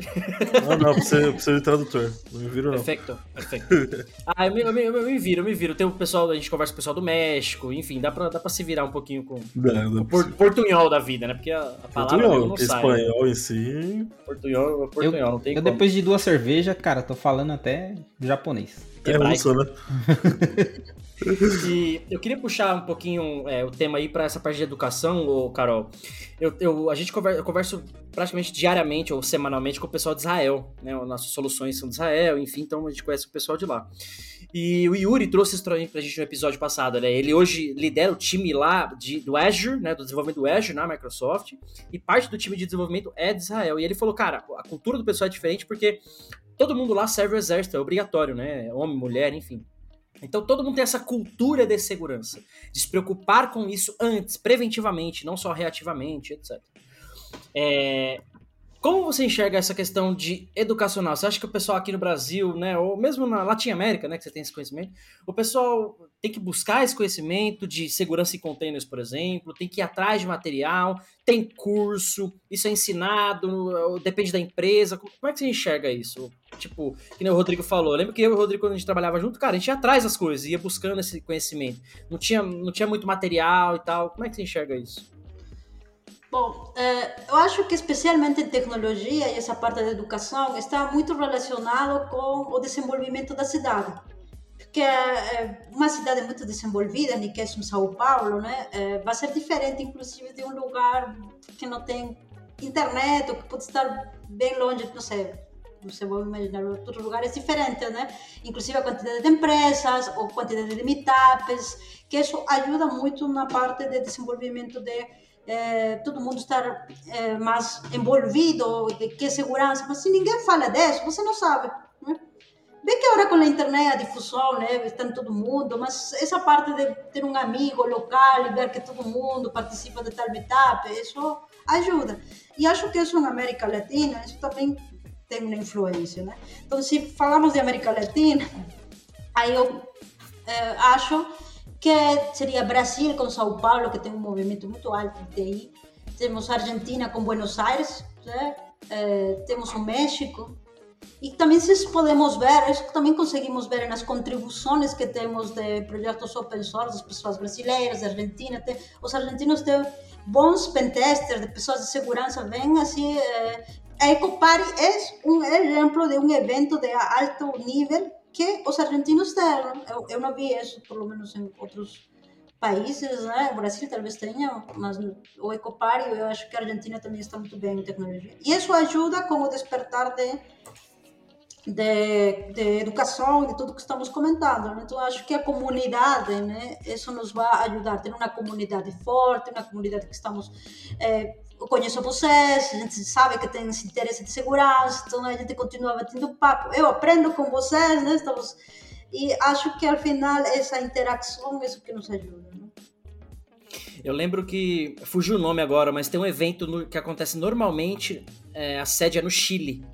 [SPEAKER 4] Não, não, precisa, precisa de tradutor. Não me viro, não.
[SPEAKER 3] Perfeito, perfeito. Ah, eu me, eu, me, eu me viro, eu me viro. Tem o pessoal, a gente conversa com o pessoal do México, enfim, dá pra, dá pra se virar um pouquinho com o por, portunhol da vida, né? Porque a, a palavra
[SPEAKER 4] Portunhol,
[SPEAKER 3] não sai. né?
[SPEAKER 4] espanhol em si.
[SPEAKER 3] Portunhol,
[SPEAKER 5] Eu,
[SPEAKER 3] portunhol, não tem
[SPEAKER 5] eu
[SPEAKER 3] como.
[SPEAKER 5] depois de duas cervejas, cara, tô falando até japonês.
[SPEAKER 4] É russo, né?
[SPEAKER 3] E eu queria puxar um pouquinho é, o tema aí para essa parte de educação, ô, Carol. Eu, eu- a gente conversa, eu converso praticamente diariamente ou semanalmente com o pessoal de Israel, né? Nossas soluções são de Israel, enfim, então a gente conhece o pessoal de lá. E o Yuri trouxe isso pra gente pra gente no episódio passado, né? Ele hoje lidera o time lá de, do Azure, né? Do desenvolvimento do Azure na Microsoft, e parte do time de desenvolvimento é de Israel. E ele falou, cara, a cultura do pessoal é diferente porque todo mundo lá serve o exército, é obrigatório, né? Homem, mulher, enfim. Então todo mundo tem essa cultura de segurança, de se preocupar com isso antes, preventivamente, não só reativamente, etc. É, Como você enxerga essa questão de educacional? Você acha que o pessoal aqui no Brasil, né, ou mesmo na Latin América, né, que você tem esse conhecimento, o pessoal tem que buscar esse conhecimento de segurança em containers, por exemplo, tem que ir atrás de material, tem curso, isso é ensinado, depende da empresa. Como é que você enxerga isso? Tipo, que nem o Rodrigo falou. Eu lembro que eu e o Rodrigo, quando a gente trabalhava junto, cara, a gente ia atrás das coisas, ia buscando esse conhecimento. Não tinha, não tinha muito material e tal. Como é que você enxerga isso?
[SPEAKER 6] Bom, eh, eu acho que especialmente em tecnologia e essa parte da educação está muito relacionado com o desenvolvimento da cidade. Porque é uma cidade muito desenvolvida, nem que é São Paulo, né? eh, vai ser diferente, inclusive, de um lugar que não tem internet ou que pode estar bem longe, não sei, sei, vou imaginar outros lugares diferentes, né? Inclusive a quantidade de empresas ou quantidade de meetups, que isso ajuda muito na parte de desenvolvimento de eh, todo mundo estar eh, mais envolvido, de que segurança, mas se ninguém fala disso, você não sabe, né? Bem que agora com a internet, a difusão, né, está em todo mundo, mas essa parte de ter um amigo local e ver que todo mundo participa de tal meetup, isso ajuda. E acho que isso na América Latina, isso também tem uma influência, né? Então, se falamos de América Latina, aí eu eh, acho que seria Brasil com São Paulo, que tem um movimento muito alto de TI. Temos Argentina com Buenos Aires, né? Eh, temos o México. E também se podemos ver, isso também conseguimos ver nas contribuições que temos de projetos open source das pessoas brasileiras, da Argentina. Tem, os argentinos têm bons pentesters, de pessoas de segurança, bem assim. eh, a Ecopari é um exemplo de um evento de alto nível que os argentinos têm. Eu, eu não vi isso, pelo menos em outros países, né? O Brasil talvez tenha, mas o Ecopari, eu acho que a Argentina também está muito bem em tecnologia. E isso ajuda com o despertar de, de, de educação, de tudo que estamos comentando. Né? Então, acho que a comunidade, né? Isso nos vai ajudar. Ter uma comunidade forte, uma comunidade que estamos... eh, eu conheço vocês, a gente sabe que tem esse interesse de segurança, então a gente continua batendo papo. Eu aprendo com vocês, né? Estamos... E acho que, ao final, essa interação é isso que nos ajuda. Né?
[SPEAKER 3] Eu lembro que. Fugiu o nome agora, mas tem um evento no- que acontece normalmente. é, a sede é no Chile.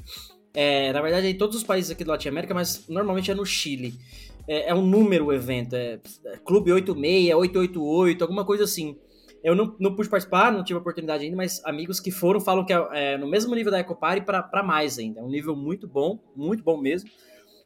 [SPEAKER 3] É, na verdade, é em todos os países aqui do Latinoamérica, mas normalmente é no Chile. É, é um número o evento, é, é Clube 86, 888, alguma coisa assim. Eu não, não pude participar, não tive oportunidade ainda, mas amigos que foram falam que é, é no mesmo nível da Ecopari para mais ainda. É um nível muito bom, muito bom mesmo.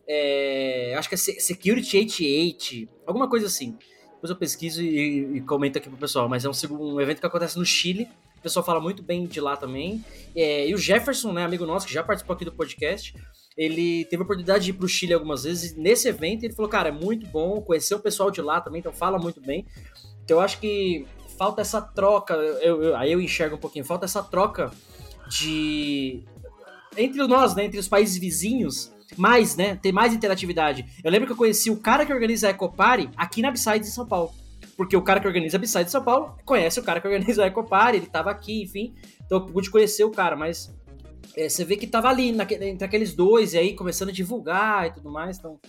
[SPEAKER 3] É, acho que é Security 88, alguma coisa assim. Depois eu pesquiso e, e comento aqui pro pessoal. Mas é um, um evento que acontece no Chile. O pessoal fala muito bem de lá também. É, e o Jefferson, né, amigo nosso, que já participou aqui do podcast, ele teve a oportunidade de ir pro Chile algumas vezes. Nesse evento ele falou, cara, é muito bom conhecer o pessoal de lá também, então fala muito bem. Então eu acho que falta essa troca, eu, eu, aí eu enxergo um pouquinho, falta essa troca de. Entre nós, né? Entre os países vizinhos, mais, né? Ter mais interatividade. Eu lembro que eu conheci o cara que organiza a Ecopari aqui na Upside de São Paulo. Porque o cara que organiza a de São Paulo conhece o cara que organiza a Ecopari, ele tava aqui, enfim. Então eu pude conhecer o cara, mas é, você vê que tava ali, naquele, entre aqueles dois, e aí começando a divulgar e tudo mais. Então,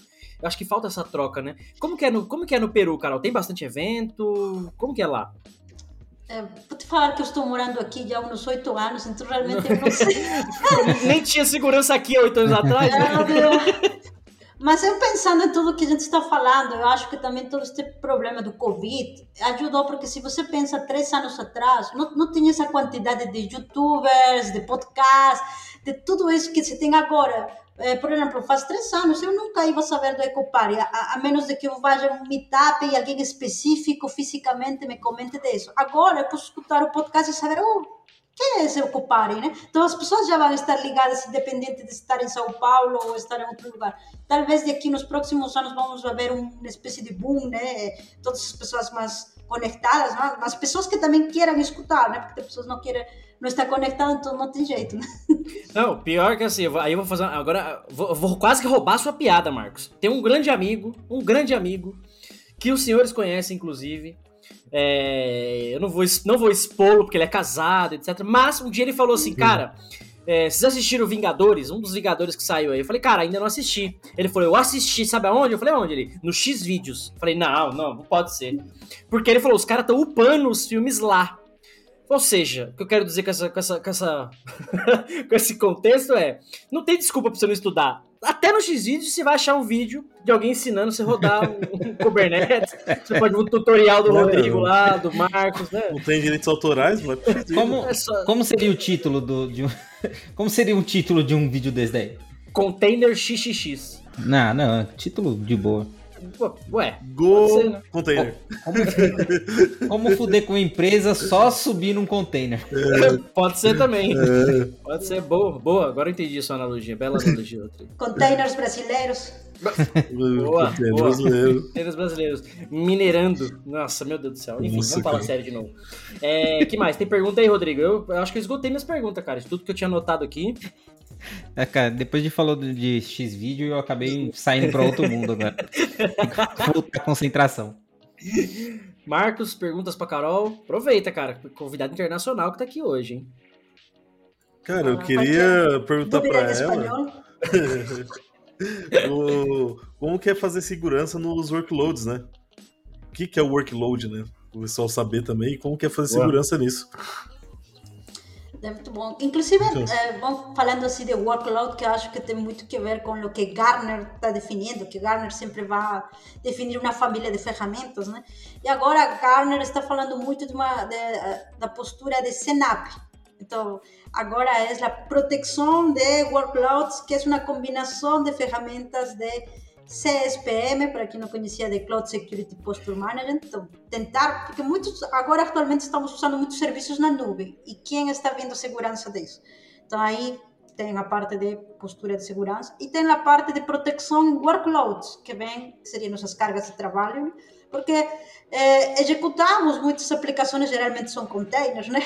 [SPEAKER 3] eu acho que falta essa troca, né? Como que é no, como que é no Peru, Carol? Tem bastante evento? Como que é lá?
[SPEAKER 6] É, vou te falar que eu estou morando aqui já há uns oito anos, então realmente eu não sei.
[SPEAKER 3] Nem tinha segurança aqui há oito anos atrás.
[SPEAKER 6] Né? Mas eu pensando em tudo que a gente está falando, eu acho que também todo este problema do Covid ajudou, porque se você pensa três anos atrás, não, não tinha essa quantidade de youtubers, de podcasts, de tudo isso que se tem agora. É, por exemplo, faz três anos eu nunca ia saber do Ecopari, a, a menos de que eu vá a um meetup e alguém específico fisicamente me comente disso. Agora eu posso escutar o podcast e saber, oh, quem é esse Ecopari, né? Então as pessoas já vão estar ligadas, independente de estar em São Paulo ou estar em outro lugar. Talvez daqui nos próximos anos vamos ver uma espécie de boom, né? Todas as pessoas mais conectadas, né? as pessoas que também queiram escutar, né? Porque as pessoas não querem não está conectado, então não tem jeito, né?
[SPEAKER 3] Não, pior que assim, aí eu vou fazer. Agora, vou, vou quase que roubar sua piada, Marcos. Tem um grande amigo, um grande amigo, que os senhores conhecem, inclusive. É, eu não vou, não vou expô-lo porque ele é casado, etc. Mas um dia ele falou assim, cara. É, vocês assistiram Vingadores? Um dos Vingadores que saiu aí. Eu falei, cara, ainda não assisti. Ele falou, eu assisti, sabe aonde? Eu falei, onde ele? No X vídeos. Falei, não, não, não pode ser. Porque ele falou, os caras estão upando os filmes lá. Ou seja, o que eu quero dizer com, essa, com, essa, com, essa com esse contexto é: não tem desculpa pra você não estudar. Até no Xvideos você vai achar um vídeo de alguém ensinando você a rodar um, um Kubernetes. Você pode ver um tutorial do Rodrigo lá, do Marcos, né?
[SPEAKER 4] Não tem direitos autorais, mas
[SPEAKER 5] como, é só... como seria o título do, de um, Como seria o título de um vídeo desse daí?
[SPEAKER 3] Container XXX.
[SPEAKER 5] Não, não, título de boa.
[SPEAKER 3] Ué,
[SPEAKER 4] Go ser, né? container.
[SPEAKER 5] Como, como, fuder com a empresa só subir num container?
[SPEAKER 3] É. Pode ser também. É. Pode ser boa, boa. Agora eu entendi sua analogia. Bela analogia. Outra.
[SPEAKER 6] Containers brasileiros.
[SPEAKER 3] boa, boa. Brasileiro. Containers brasileiros. Minerando. Nossa, meu Deus do céu. Enfim, Nossa, vamos falar sério de novo. É, que mais? Tem pergunta aí, Rodrigo? Eu, eu acho que eu esgotei minhas perguntas, cara. De tudo que eu tinha anotado aqui.
[SPEAKER 5] É, cara, depois de falou de X vídeo, eu acabei saindo para outro mundo agora. Voltar concentração.
[SPEAKER 3] Marcos, perguntas para Carol. Aproveita, cara. Convidado internacional que tá aqui hoje, hein?
[SPEAKER 4] Cara, eu ah, queria perguntar para ela. o, como que é fazer segurança nos workloads, né? O que, que é o workload, né? O pessoal saber também. Como que é fazer segurança nisso?
[SPEAKER 6] É muito bom. Inclusive, é, bom, falando assim de workload, que eu acho que tem muito que ver com o que Gartner está definindo, que Gartner sempre vai definir uma família de ferramentas, né? E agora Gartner está falando muito de uma, de, da postura de CNAP. Então, agora é a proteção de workloads, que é uma combinação de ferramentas de CSPM, para quem não conhecia, de Cloud Security Posture Management. Então, tentar, porque muitos, agora atualmente estamos usando muitos serviços na nuvem. E quem está vendo segurança disso? Então, aí tem a parte de postura de segurança e tem a parte de proteção em workloads, que vem, que seriam nossas cargas de trabalho, porque eh, executamos muitas aplicações, geralmente são containers, né?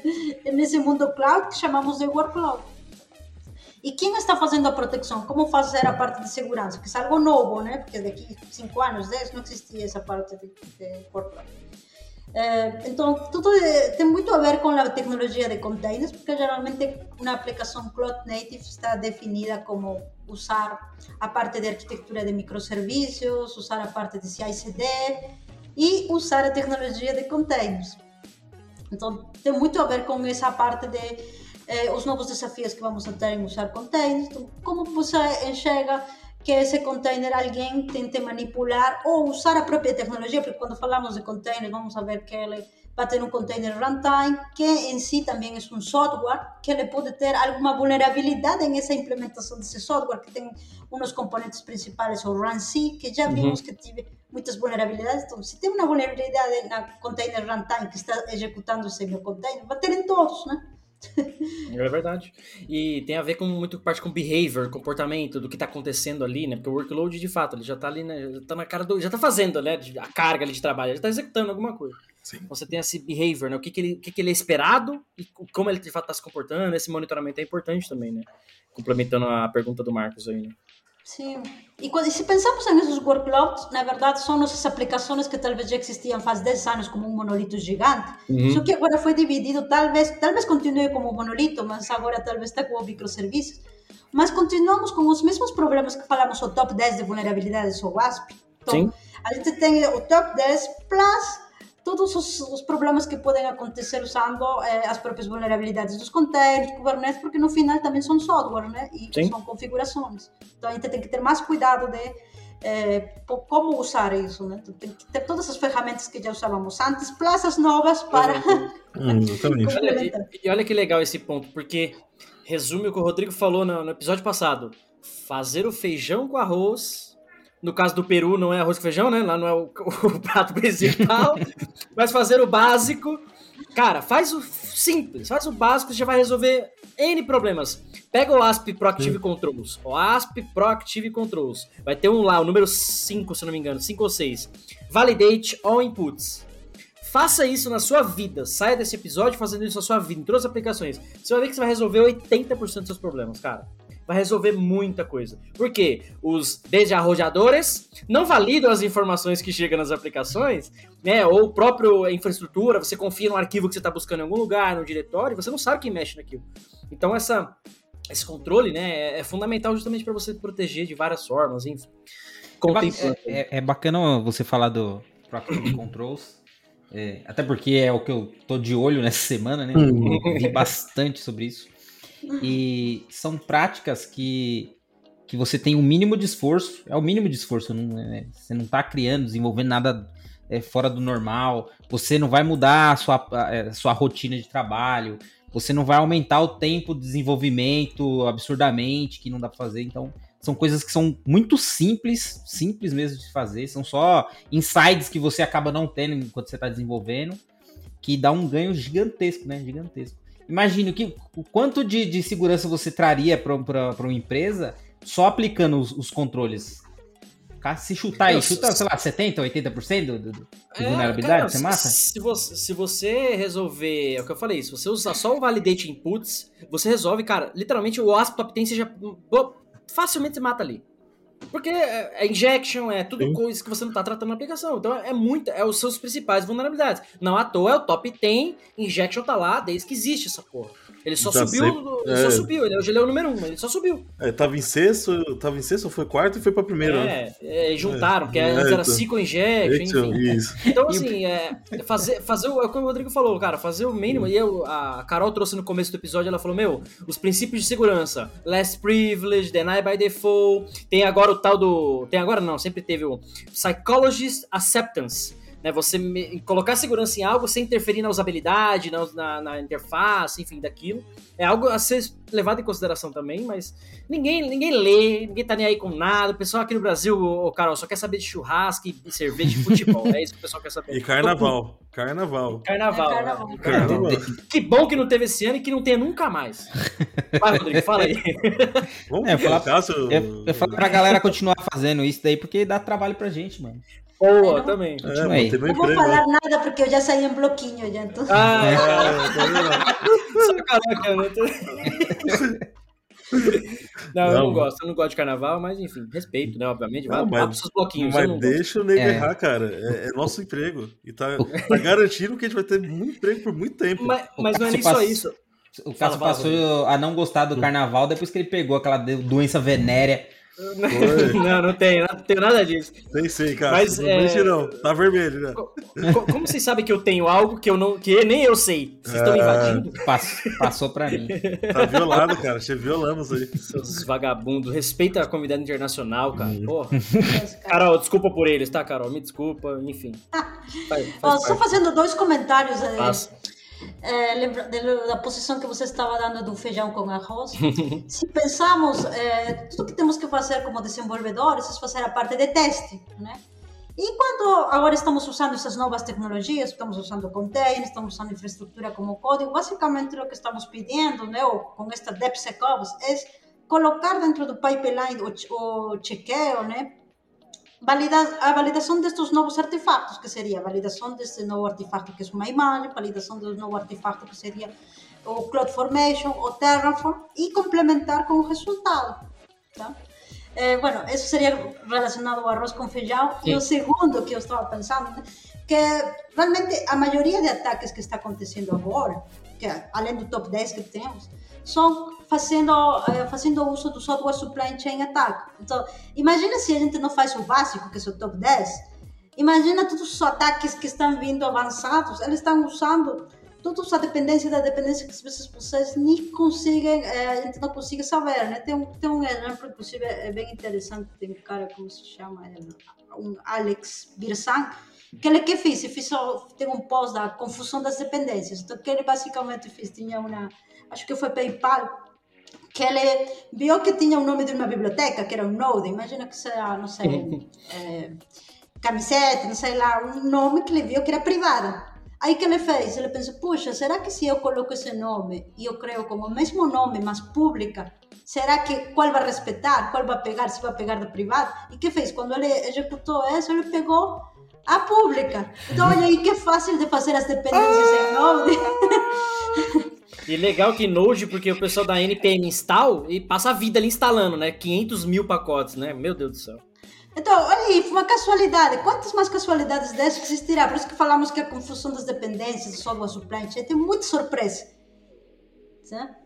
[SPEAKER 6] Nesse mundo cloud que chamamos de workload. E quem está fazendo a proteção? Como fazer a parte de segurança? Que é algo novo, né? Porque daqui 5 anos, 10, não existia essa parte de, de. É, então, tudo é, tem muito a ver com a tecnologia de containers, porque geralmente uma aplicação Cloud Native está definida como usar a parte de arquitetura de microserviços, usar a parte de CI/CD e usar a tecnologia de containers. Então, tem muito a ver com essa parte de eh, os novos desafios que vamos a ter em usar containers. Então, como você enxerga que esse container alguém tente manipular ou usar a própria tecnologia, porque quando falamos de container, vamos a ver que ele vai ter um container runtime, que em si também é um software, que ele pode ter alguma vulnerabilidade nessa implementação desse software, que tem uns componentes principais, o RunC, que já vimos que tive muitas vulnerabilidades. Então, se tem uma vulnerabilidade na container runtime que está executando esse meu container, vai ter em todos, né?
[SPEAKER 3] É verdade. E tem a ver com muito parte com behavior, comportamento do que tá acontecendo ali, né? Porque o workload, de fato, ele já tá ali, né? Já tá na cara do. Já tá fazendo, né? A carga ali de trabalho, já tá executando alguma coisa.
[SPEAKER 4] Sim.
[SPEAKER 3] Então você tem esse behavior, né? O que, que, ele, o que, que ele é esperado e como ele de fato tá se comportando. Esse monitoramento é importante também, né? Complementando a pergunta do Marcos aí, né?
[SPEAKER 6] Sim. E, quando, e se pensamos nesses workloads, na verdade são nossas aplicações que talvez já existiam faz 10 anos como um monolito gigante.
[SPEAKER 3] Uhum.
[SPEAKER 6] Só que agora foi dividido, talvez, talvez continue como um monolito, mas agora talvez está com microserviços. Mas continuamos com os mesmos problemas que falamos, o top 10 de vulnerabilidades, o WASP. Então,
[SPEAKER 3] Sim.
[SPEAKER 6] a gente tem o top 10 plus todos os, os problemas que podem acontecer usando eh, as próprias vulnerabilidades dos containers, Kubernetes, porque no final também são software, né? E
[SPEAKER 3] Sim.
[SPEAKER 6] são configurações. Então a gente tem que ter mais cuidado de eh, como usar isso, né? Então, Tem que ter todas as ferramentas que já usávamos antes, plus as novas para
[SPEAKER 4] Hum, exatamente.
[SPEAKER 3] Olha, e, e olha que legal esse ponto, porque resume o que o Rodrigo falou no, no episódio passado. Fazer o feijão com arroz. No caso do Peru, não é arroz com feijão, né? Lá não é o, o prato principal. mas fazer o básico. Cara, faz o simples, faz o básico, você já vai resolver N problemas. Pega o ASP Proactive Controls. O ASP Proactive Controls. Vai ter um lá, o número 5, se não me engano, 5 ou 6. Validate all inputs. Faça isso na sua vida. Saia desse episódio fazendo isso na sua vida, em todas as aplicações. Você vai ver que você vai resolver 80% dos seus problemas, cara. Vai resolver muita coisa. Por quê? Os desarrolladores não validam as informações que chegam nas aplicações, né? Ou próprio infraestrutura, você confia no arquivo que você está buscando em algum lugar, no diretório, você não sabe quem mexe naquilo. Então essa, esse controle, né, é, é fundamental justamente para você proteger de várias formas, enfim.
[SPEAKER 5] É, é- é- é bacana você falar do Proactive Controls. é, até porque é o que eu tô de olho nessa semana, né?
[SPEAKER 4] Uhum.
[SPEAKER 5] Eu Vi bastante sobre isso. E são práticas que, que você tem o mínimo de esforço. É o mínimo de esforço. Não, é- você não tá criando, desenvolvendo nada é, fora do normal. Você não vai mudar a sua, a, é, sua rotina de trabalho. Você não vai aumentar o tempo de desenvolvimento absurdamente, que não dá pra fazer. Então, são coisas que são muito simples, simples mesmo de fazer. São só insights que você acaba não tendo enquanto você está desenvolvendo, que dá um ganho gigantesco, né? Gigantesco. Imagine o, que, o quanto de, de segurança você traria para uma empresa só aplicando os, os controles. Cara, Se chutar aí, chuta,
[SPEAKER 3] se-
[SPEAKER 5] sei lá, 70%, 80% do, do, de
[SPEAKER 3] É,
[SPEAKER 5] vulnerabilidade,
[SPEAKER 3] cara,
[SPEAKER 5] você mata?
[SPEAKER 3] Se você, se você resolver, é o que eu falei, se você usar só o validate inputs, você resolve, cara, literalmente o ASP Top 10 você já pô, facilmente você mata ali. Porque é, é injection, é tudo coisa que você não tá tratando na aplicação. Então é muito, é os seus principais vulnerabilidades. Não à toa é o top 10, injection tá lá desde que existe essa porra. Ele só
[SPEAKER 4] Já
[SPEAKER 3] subiu,
[SPEAKER 4] sei.
[SPEAKER 3] ele só
[SPEAKER 4] É.
[SPEAKER 3] subiu, ele, hoje ele é o número 1, um, ele só subiu.
[SPEAKER 4] É, tava em sexto, tava em sexto, foi quarto e foi pra primeiro. né?
[SPEAKER 3] É, é, juntaram, porque
[SPEAKER 4] É,
[SPEAKER 3] antes era
[SPEAKER 4] então.
[SPEAKER 3] Cico
[SPEAKER 4] Então,
[SPEAKER 3] enfim.
[SPEAKER 4] isso.
[SPEAKER 3] Então, assim, é, fazer, fazer o, é como o Rodrigo falou, cara, fazer o mínimo. E eu, a Carol trouxe no começo do episódio, ela falou: Meu, os princípios de segurança, last privilege, deny by default. Tem agora o tal do. Tem agora não, sempre teve o psychologist acceptance. Né, você me- colocar segurança em algo sem interferir na usabilidade, na, na, na interface, enfim, daquilo. É algo a ser levado em consideração também, mas ninguém, ninguém lê, ninguém tá nem aí com nada. O pessoal aqui no Brasil, ô, Carol, só quer saber de churrasco e cerveja e futebol. é isso que o pessoal quer saber.
[SPEAKER 4] E carnaval. Carnaval.
[SPEAKER 3] Carnaval.
[SPEAKER 6] É
[SPEAKER 3] né?
[SPEAKER 6] carnaval.
[SPEAKER 4] Carnaval.
[SPEAKER 3] Que bom que não teve esse ano e que não tenha nunca mais. Vai, Rodrigo, fala aí.
[SPEAKER 4] Vamos
[SPEAKER 5] É, falar, eu, eu falo pra galera continuar fazendo isso daí, porque dá trabalho pra gente, mano.
[SPEAKER 3] Boa, também.
[SPEAKER 4] É,
[SPEAKER 6] Não vou
[SPEAKER 4] né?
[SPEAKER 6] falar nada porque eu já saí em bloquinho já, então.
[SPEAKER 3] Ah,
[SPEAKER 4] É, tá vendo?
[SPEAKER 3] Sacanagem, né? Não, eu
[SPEAKER 4] Não.
[SPEAKER 3] não gosto, eu não gosto de carnaval, mas enfim, respeito, né? Obviamente, vai
[SPEAKER 4] Não,
[SPEAKER 3] lá
[SPEAKER 4] mas-
[SPEAKER 3] pros seus bloquinhos. eu
[SPEAKER 4] Mas
[SPEAKER 3] não gosto.
[SPEAKER 4] deixa o nego
[SPEAKER 5] É.
[SPEAKER 4] errar, cara. É, é nosso emprego. E tá, tá garantindo que a gente vai ter muito emprego por muito tempo.
[SPEAKER 3] Mas, mas não é nem só isso.
[SPEAKER 5] O Cássio passou a não gostar do carnaval depois que ele pegou aquela doença venérea
[SPEAKER 3] Não, não tem, não tenho nada disso.
[SPEAKER 4] Tem sim, cara.
[SPEAKER 3] Mas,
[SPEAKER 4] não
[SPEAKER 3] é,
[SPEAKER 4] mexe não. Tá vermelho, né?
[SPEAKER 3] Co- Como vocês sabem que eu tenho algo que eu não, que nem eu sei? Vocês estão
[SPEAKER 4] É.
[SPEAKER 3] invadindo?
[SPEAKER 5] Passou, passou pra mim.
[SPEAKER 4] Tá violado, cara. Che- Violamos aí.
[SPEAKER 3] Seus vagabundos, respeita a comunidade internacional, cara. Porra. Carol, desculpa por eles, tá, Carol? Me desculpa, enfim. Faz,
[SPEAKER 6] Ó,
[SPEAKER 3] faz
[SPEAKER 6] só
[SPEAKER 3] parte.
[SPEAKER 6] fazendo dois comentários aí.
[SPEAKER 3] Faça.
[SPEAKER 6] É, lembra- da posição que você estava dando do feijão com arroz. Se pensamos, é, tudo que temos que fazer como desenvolvedores é fazer a parte de teste, né? E quando agora estamos usando essas novas tecnologias, estamos usando containers, estamos usando infraestrutura como código, basicamente o que estamos pedindo, né, ou com esta DevSecOps, é colocar dentro do pipeline o, o chequeio, né, valida- a validação destes novos artefatos, que seria a validação deste novo artefato que é uma imagem, validação do novo artefato que seria o CloudFormation, o Terraform, e complementar com o resultado. Tá? Eh, bueno, isso seria relacionado ao arroz com feijão. E
[SPEAKER 3] Sim.
[SPEAKER 6] o segundo que eu estava pensando, que realmente a maioria de ataques que está acontecendo agora, que além do top 10 que temos, são fazendo, eh, fazendo uso do software supply chain attack. Então, imagina se a gente não faz o básico, que é o top 10, imagina todos os ataques que estão vindo avançados, eles estão usando todas as dependências da dependência que às vezes vocês nem conseguem, eh, a gente não consegue saber, né? Tem um, tem um exemplo, inclusive, é bem interessante, tem um cara, como se chama, ele? um Alex Birsan, que ele que fez, fez tem um post da confusão das dependências, então que ele basicamente fez, tinha uma, acho que foi PayPal, que ele viu que tinha o nome de uma biblioteca, que era um Node, imagina que seja, não sei, eh, camiseta, não sei lá, um nome que ele viu que era privada. Aí que ele fez? Ele pensou, puxa, será que se eu coloco esse nome e eu creo como o mesmo nome, mas pública, será que qual vai respeitar, qual vai pegar, se vai pegar da privada? E que fez? Quando ele executou isso, ele pegou a pública. Então, olha aí que fácil de fazer as dependências em Node.
[SPEAKER 3] E legal que Node, porque o pessoal da NPM install e passa a vida ali instalando, né? 500 mil pacotes, né? Meu Deus do céu.
[SPEAKER 6] Então, olha aí, foi uma casualidade. Quantas mais casualidades dessas existirá? Por isso que falamos que a confusão das dependências software supply chain tem muita surpresa. Né?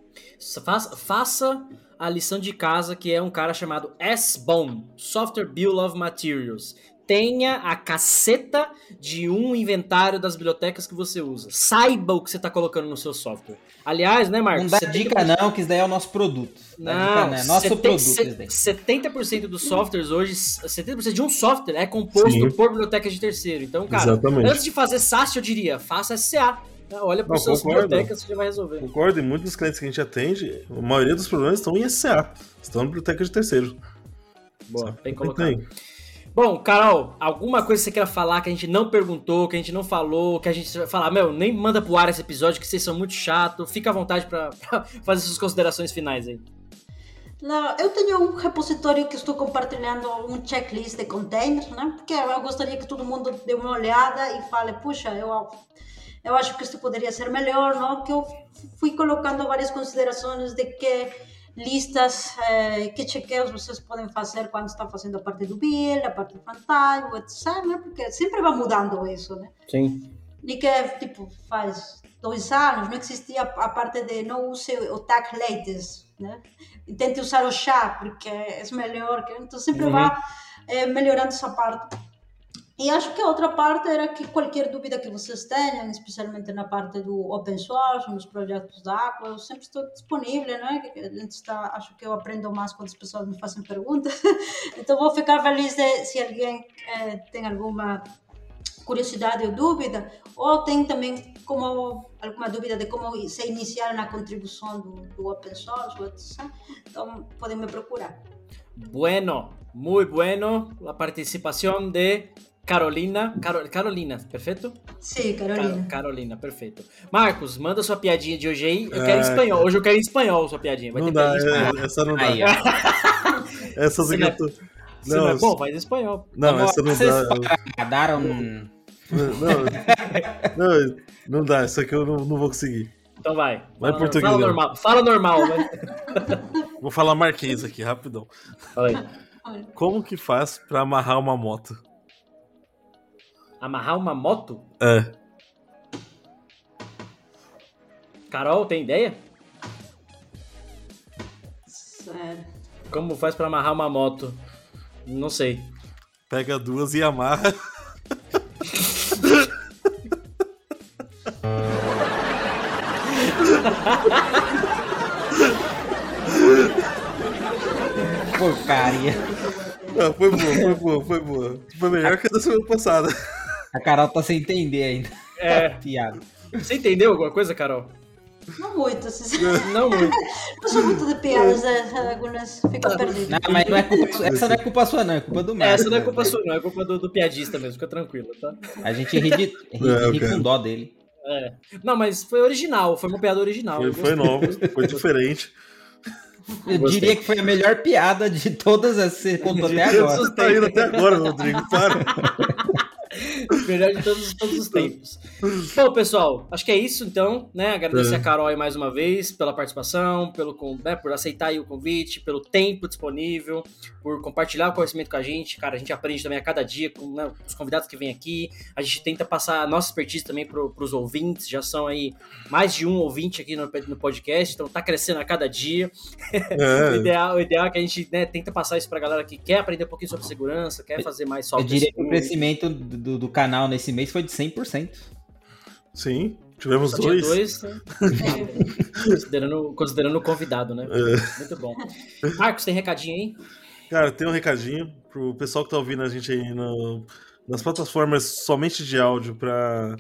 [SPEAKER 3] Faça, faça a lição de casa, que é um cara chamado S-Bone, Software Bill of Materials. Tenha a caceta de um inventário das bibliotecas que você usa. Saiba o que você está colocando no seu software. Aliás, né, Marcos?
[SPEAKER 5] Não dá dica
[SPEAKER 3] que-
[SPEAKER 5] não, que isso daí é o nosso produto. Dá dica
[SPEAKER 3] Não,
[SPEAKER 5] não, é nosso produto
[SPEAKER 3] se-
[SPEAKER 5] isso daí.
[SPEAKER 3] 70% dos softwares hoje, 70% de um software é composto
[SPEAKER 4] Sim.
[SPEAKER 3] por bibliotecas de terceiro. Então, cara,
[SPEAKER 4] Exatamente.
[SPEAKER 3] antes de fazer SaaS, eu diria, faça SCA. né? Olha para
[SPEAKER 4] Não,
[SPEAKER 3] as suas
[SPEAKER 4] concordo.
[SPEAKER 3] bibliotecas que você vai resolver.
[SPEAKER 4] Concordo, e muitos dos clientes que a gente atende, a maioria dos problemas estão em SCA, estão na biblioteca de terceiro.
[SPEAKER 3] Boa, bem
[SPEAKER 4] Tem.
[SPEAKER 3] Bom, Carol, alguma coisa que você queira falar que a gente não perguntou, que a gente não falou, que a gente vai falar, meu, nem manda pro ar esse episódio, que vocês são muito chato. Fica à vontade pra fazer suas considerações finais aí.
[SPEAKER 6] Não, eu tenho um repositório que estou compartilhando um checklist de containers, né? Porque eu gostaria que todo mundo dê uma olhada e fale, puxa, eu, eu acho que isso poderia ser melhor, não? Que eu fui colocando várias considerações de que listas, eh, que chequeios vocês podem fazer quando está fazendo a parte do bill, a parte do fantasma, etc, né? Porque sempre vai mudando isso, né?
[SPEAKER 3] Sim.
[SPEAKER 6] E que, tipo, faz dois anos não existia a parte de não use o tag latest, né? E tente usar o chá, porque é melhor. Então, sempre
[SPEAKER 3] Uhum.
[SPEAKER 6] vai eh, melhorando essa parte. E acho que a outra parte era que qualquer dúvida que vocês tenham, especialmente na parte do open source, nos projetos da Aqua, eu sempre estou disponível, né? Está, acho que eu aprendo mais quando as pessoas me fazem perguntas. Então, vou ficar feliz de, se alguém eh, tem alguma curiosidade ou dúvida, ou tem também como alguma dúvida de como se iniciar na contribuição do, do open source, etc. então podem me procurar.
[SPEAKER 3] Bueno, muy bueno la participación de Carolina. Caro- Carolina, perfeito?
[SPEAKER 6] Sim, Carolina.
[SPEAKER 3] Car- Carolina, perfeito. Marcos, manda sua piadinha de hoje aí. Eu quero em espanhol.
[SPEAKER 4] cara.
[SPEAKER 3] Hoje eu quero em espanhol sua piadinha. Vai
[SPEAKER 4] Não
[SPEAKER 3] ter
[SPEAKER 4] dá, é, essa não dá.
[SPEAKER 3] Aí.
[SPEAKER 4] Essas aqui
[SPEAKER 3] não
[SPEAKER 4] eu tô.
[SPEAKER 3] Se não é bom, faz em espanhol.
[SPEAKER 4] Não,
[SPEAKER 5] Vamos
[SPEAKER 4] essa não
[SPEAKER 5] vocês
[SPEAKER 4] dá.
[SPEAKER 5] Daram.
[SPEAKER 4] Não, não, não dá, isso aqui eu não, não vou conseguir.
[SPEAKER 3] Então vai.
[SPEAKER 4] Vai em
[SPEAKER 3] Fala-
[SPEAKER 4] português.
[SPEAKER 3] Fala
[SPEAKER 4] né?
[SPEAKER 3] normal. Fala normal.
[SPEAKER 4] Vou falar marquês aqui, rapidão.
[SPEAKER 3] Fala aí.
[SPEAKER 4] Como que faz pra amarrar uma moto?
[SPEAKER 3] Amarrar uma moto?
[SPEAKER 4] É.
[SPEAKER 3] Carol, tem ideia?
[SPEAKER 6] Sério.
[SPEAKER 3] Como faz pra amarrar uma moto? Não sei.
[SPEAKER 4] Pega duas e amarra.
[SPEAKER 5] Porcaria.
[SPEAKER 4] Não, foi boa, foi boa, foi boa. Foi melhor que a da semana passada.
[SPEAKER 5] A Carol tá sem entender ainda.
[SPEAKER 3] É.
[SPEAKER 5] Piada.
[SPEAKER 3] Você entendeu alguma coisa, Carol?
[SPEAKER 6] Não muito, sinceramente.
[SPEAKER 3] Não muito.
[SPEAKER 6] Não sou muito de piadas, algumas ficam perdidas.
[SPEAKER 5] Não, mas não é culpa. Essa não é culpa sua, não. É culpa do Marcos.
[SPEAKER 3] Essa não é
[SPEAKER 5] né?
[SPEAKER 3] culpa sua, não. É culpa do, do piadista mesmo. Fica tranquilo, tá?
[SPEAKER 5] A gente ri, de, ri,
[SPEAKER 4] É,
[SPEAKER 5] ri com dó dele.
[SPEAKER 3] É. Não, mas foi original. Foi uma piada original.
[SPEAKER 4] Foi, foi novo, foi diferente.
[SPEAKER 5] Eu
[SPEAKER 3] Gostei.
[SPEAKER 5] diria que foi a melhor piada de todas as que você contou até agora.
[SPEAKER 4] Você tá indo até agora, Rodrigo. Para.
[SPEAKER 3] Melhor de todos, todos os tempos. Bom, pessoal, acho que é isso então, né? Agradecer
[SPEAKER 4] É.
[SPEAKER 3] a Carol aí mais uma vez pela participação, pelo, né, por aceitar aí o convite, pelo tempo disponível, por compartilhar o conhecimento com a gente. Cara, a gente aprende também a cada dia com né, os convidados que vêm aqui. A gente tenta passar a nossa expertise também para os ouvintes. Já são aí mais de um ouvinte aqui no, no podcast, então tá crescendo a cada dia.
[SPEAKER 4] É.
[SPEAKER 3] o, ideal, o ideal é que a gente né, tenta passar isso pra galera que quer aprender um pouquinho sobre segurança, quer fazer mais
[SPEAKER 5] Eu
[SPEAKER 3] software
[SPEAKER 5] diria que o crescimento do, do canal nesse mês foi de 100%.
[SPEAKER 4] Sim, tivemos
[SPEAKER 3] Só
[SPEAKER 4] dois.
[SPEAKER 3] dois, né? considerando, considerando o convidado, né?
[SPEAKER 4] É.
[SPEAKER 3] Muito bom. Marcos, tem recadinho aí?
[SPEAKER 4] Cara, tem um recadinho pro pessoal que tá ouvindo a gente aí no- nas plataformas somente de áudio pra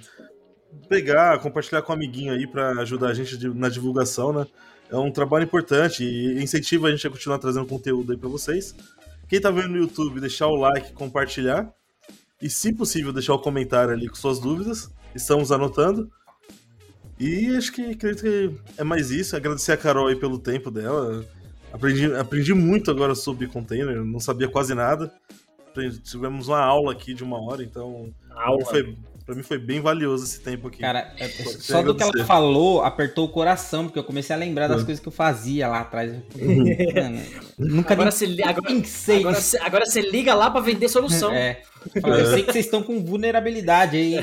[SPEAKER 4] pegar, compartilhar com um amiguinho aí pra ajudar a gente na divulgação, né? É um trabalho importante e incentiva a gente a continuar trazendo conteúdo aí pra vocês. Quem tá vendo no YouTube, deixar o like, compartilhar e, se possível, deixar o comentário ali com suas dúvidas. Estamos anotando. E acho que acredito que é mais isso. Agradecer a Carol aí pelo tempo dela. Aprendi, aprendi muito agora sobre container, não sabia quase nada. Aprendi- Tivemos uma aula aqui de uma hora, então.
[SPEAKER 3] Aula.
[SPEAKER 4] Foi, pra mim foi bem valioso esse tempo aqui.
[SPEAKER 5] Cara, é- só do que ela falou, apertou o coração, porque eu comecei a lembrar das
[SPEAKER 4] É.
[SPEAKER 5] coisas que eu fazia lá atrás. Mano, nunca
[SPEAKER 3] Agora
[SPEAKER 5] nem
[SPEAKER 3] você, li- agora,
[SPEAKER 5] pensei
[SPEAKER 3] agora, agora você liga lá pra vender solução.
[SPEAKER 5] É. Fala, Eu sei que vocês estão com vulnerabilidade aí.
[SPEAKER 4] É.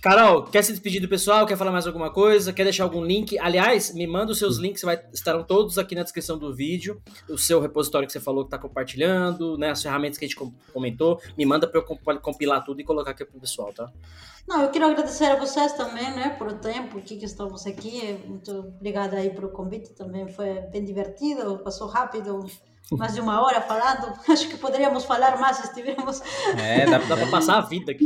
[SPEAKER 3] Carol, quer se despedir do pessoal? Quer falar mais alguma coisa? Quer deixar algum link? Aliás, me manda os seus links, vai, estarão todos aqui na descrição do vídeo. O seu repositório que você falou que tá compartilhando, né? As ferramentas que a gente com- comentou. Me manda pra eu comp- compilar tudo e colocar aqui pro pessoal, tá?
[SPEAKER 6] Não, eu quero agradecer a vocês também, né, por o tempo que, que estamos aqui. Muito obrigada aí pelo convite, também foi bem divertido, passou rápido, mais de uma hora falando. Acho que poderíamos falar mais se estivéssemos.
[SPEAKER 5] É, dá,
[SPEAKER 3] Dá pra passar a vida aqui.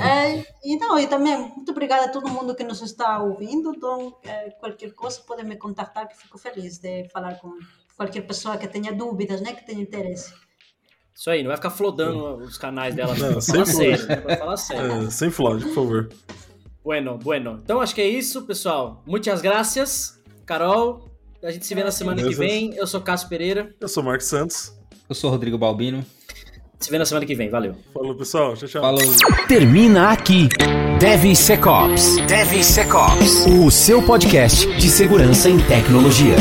[SPEAKER 6] É, e, não, e também muito obrigada a todo mundo que nos está ouvindo. Então, é, qualquer coisa pode me contactar, que fico feliz de falar com qualquer pessoa que tenha dúvidas, né, que tenha interesse.
[SPEAKER 3] Isso aí, não vai ficar flodando os canais dela.
[SPEAKER 4] Não,
[SPEAKER 3] Não,
[SPEAKER 4] sem
[SPEAKER 3] fala sério,
[SPEAKER 4] flod.
[SPEAKER 3] né? Vai falar sério.
[SPEAKER 4] É, sem flod, por favor.
[SPEAKER 3] Bueno, bueno. Então acho que é isso, pessoal. Muitas graças, Carol. A gente se vê na semana que
[SPEAKER 4] Beleza.
[SPEAKER 3] vem. Eu sou Cássio Pereira.
[SPEAKER 4] Eu sou o Marcos Santos.
[SPEAKER 5] Eu sou Rodrigo Balbino.
[SPEAKER 3] Se vê na semana que vem. Valeu.
[SPEAKER 4] Falou, pessoal. Tchau, tchau.
[SPEAKER 5] Falou.
[SPEAKER 10] Termina aqui. DevSecOps. DevSecOps. O seu podcast de segurança em tecnologia.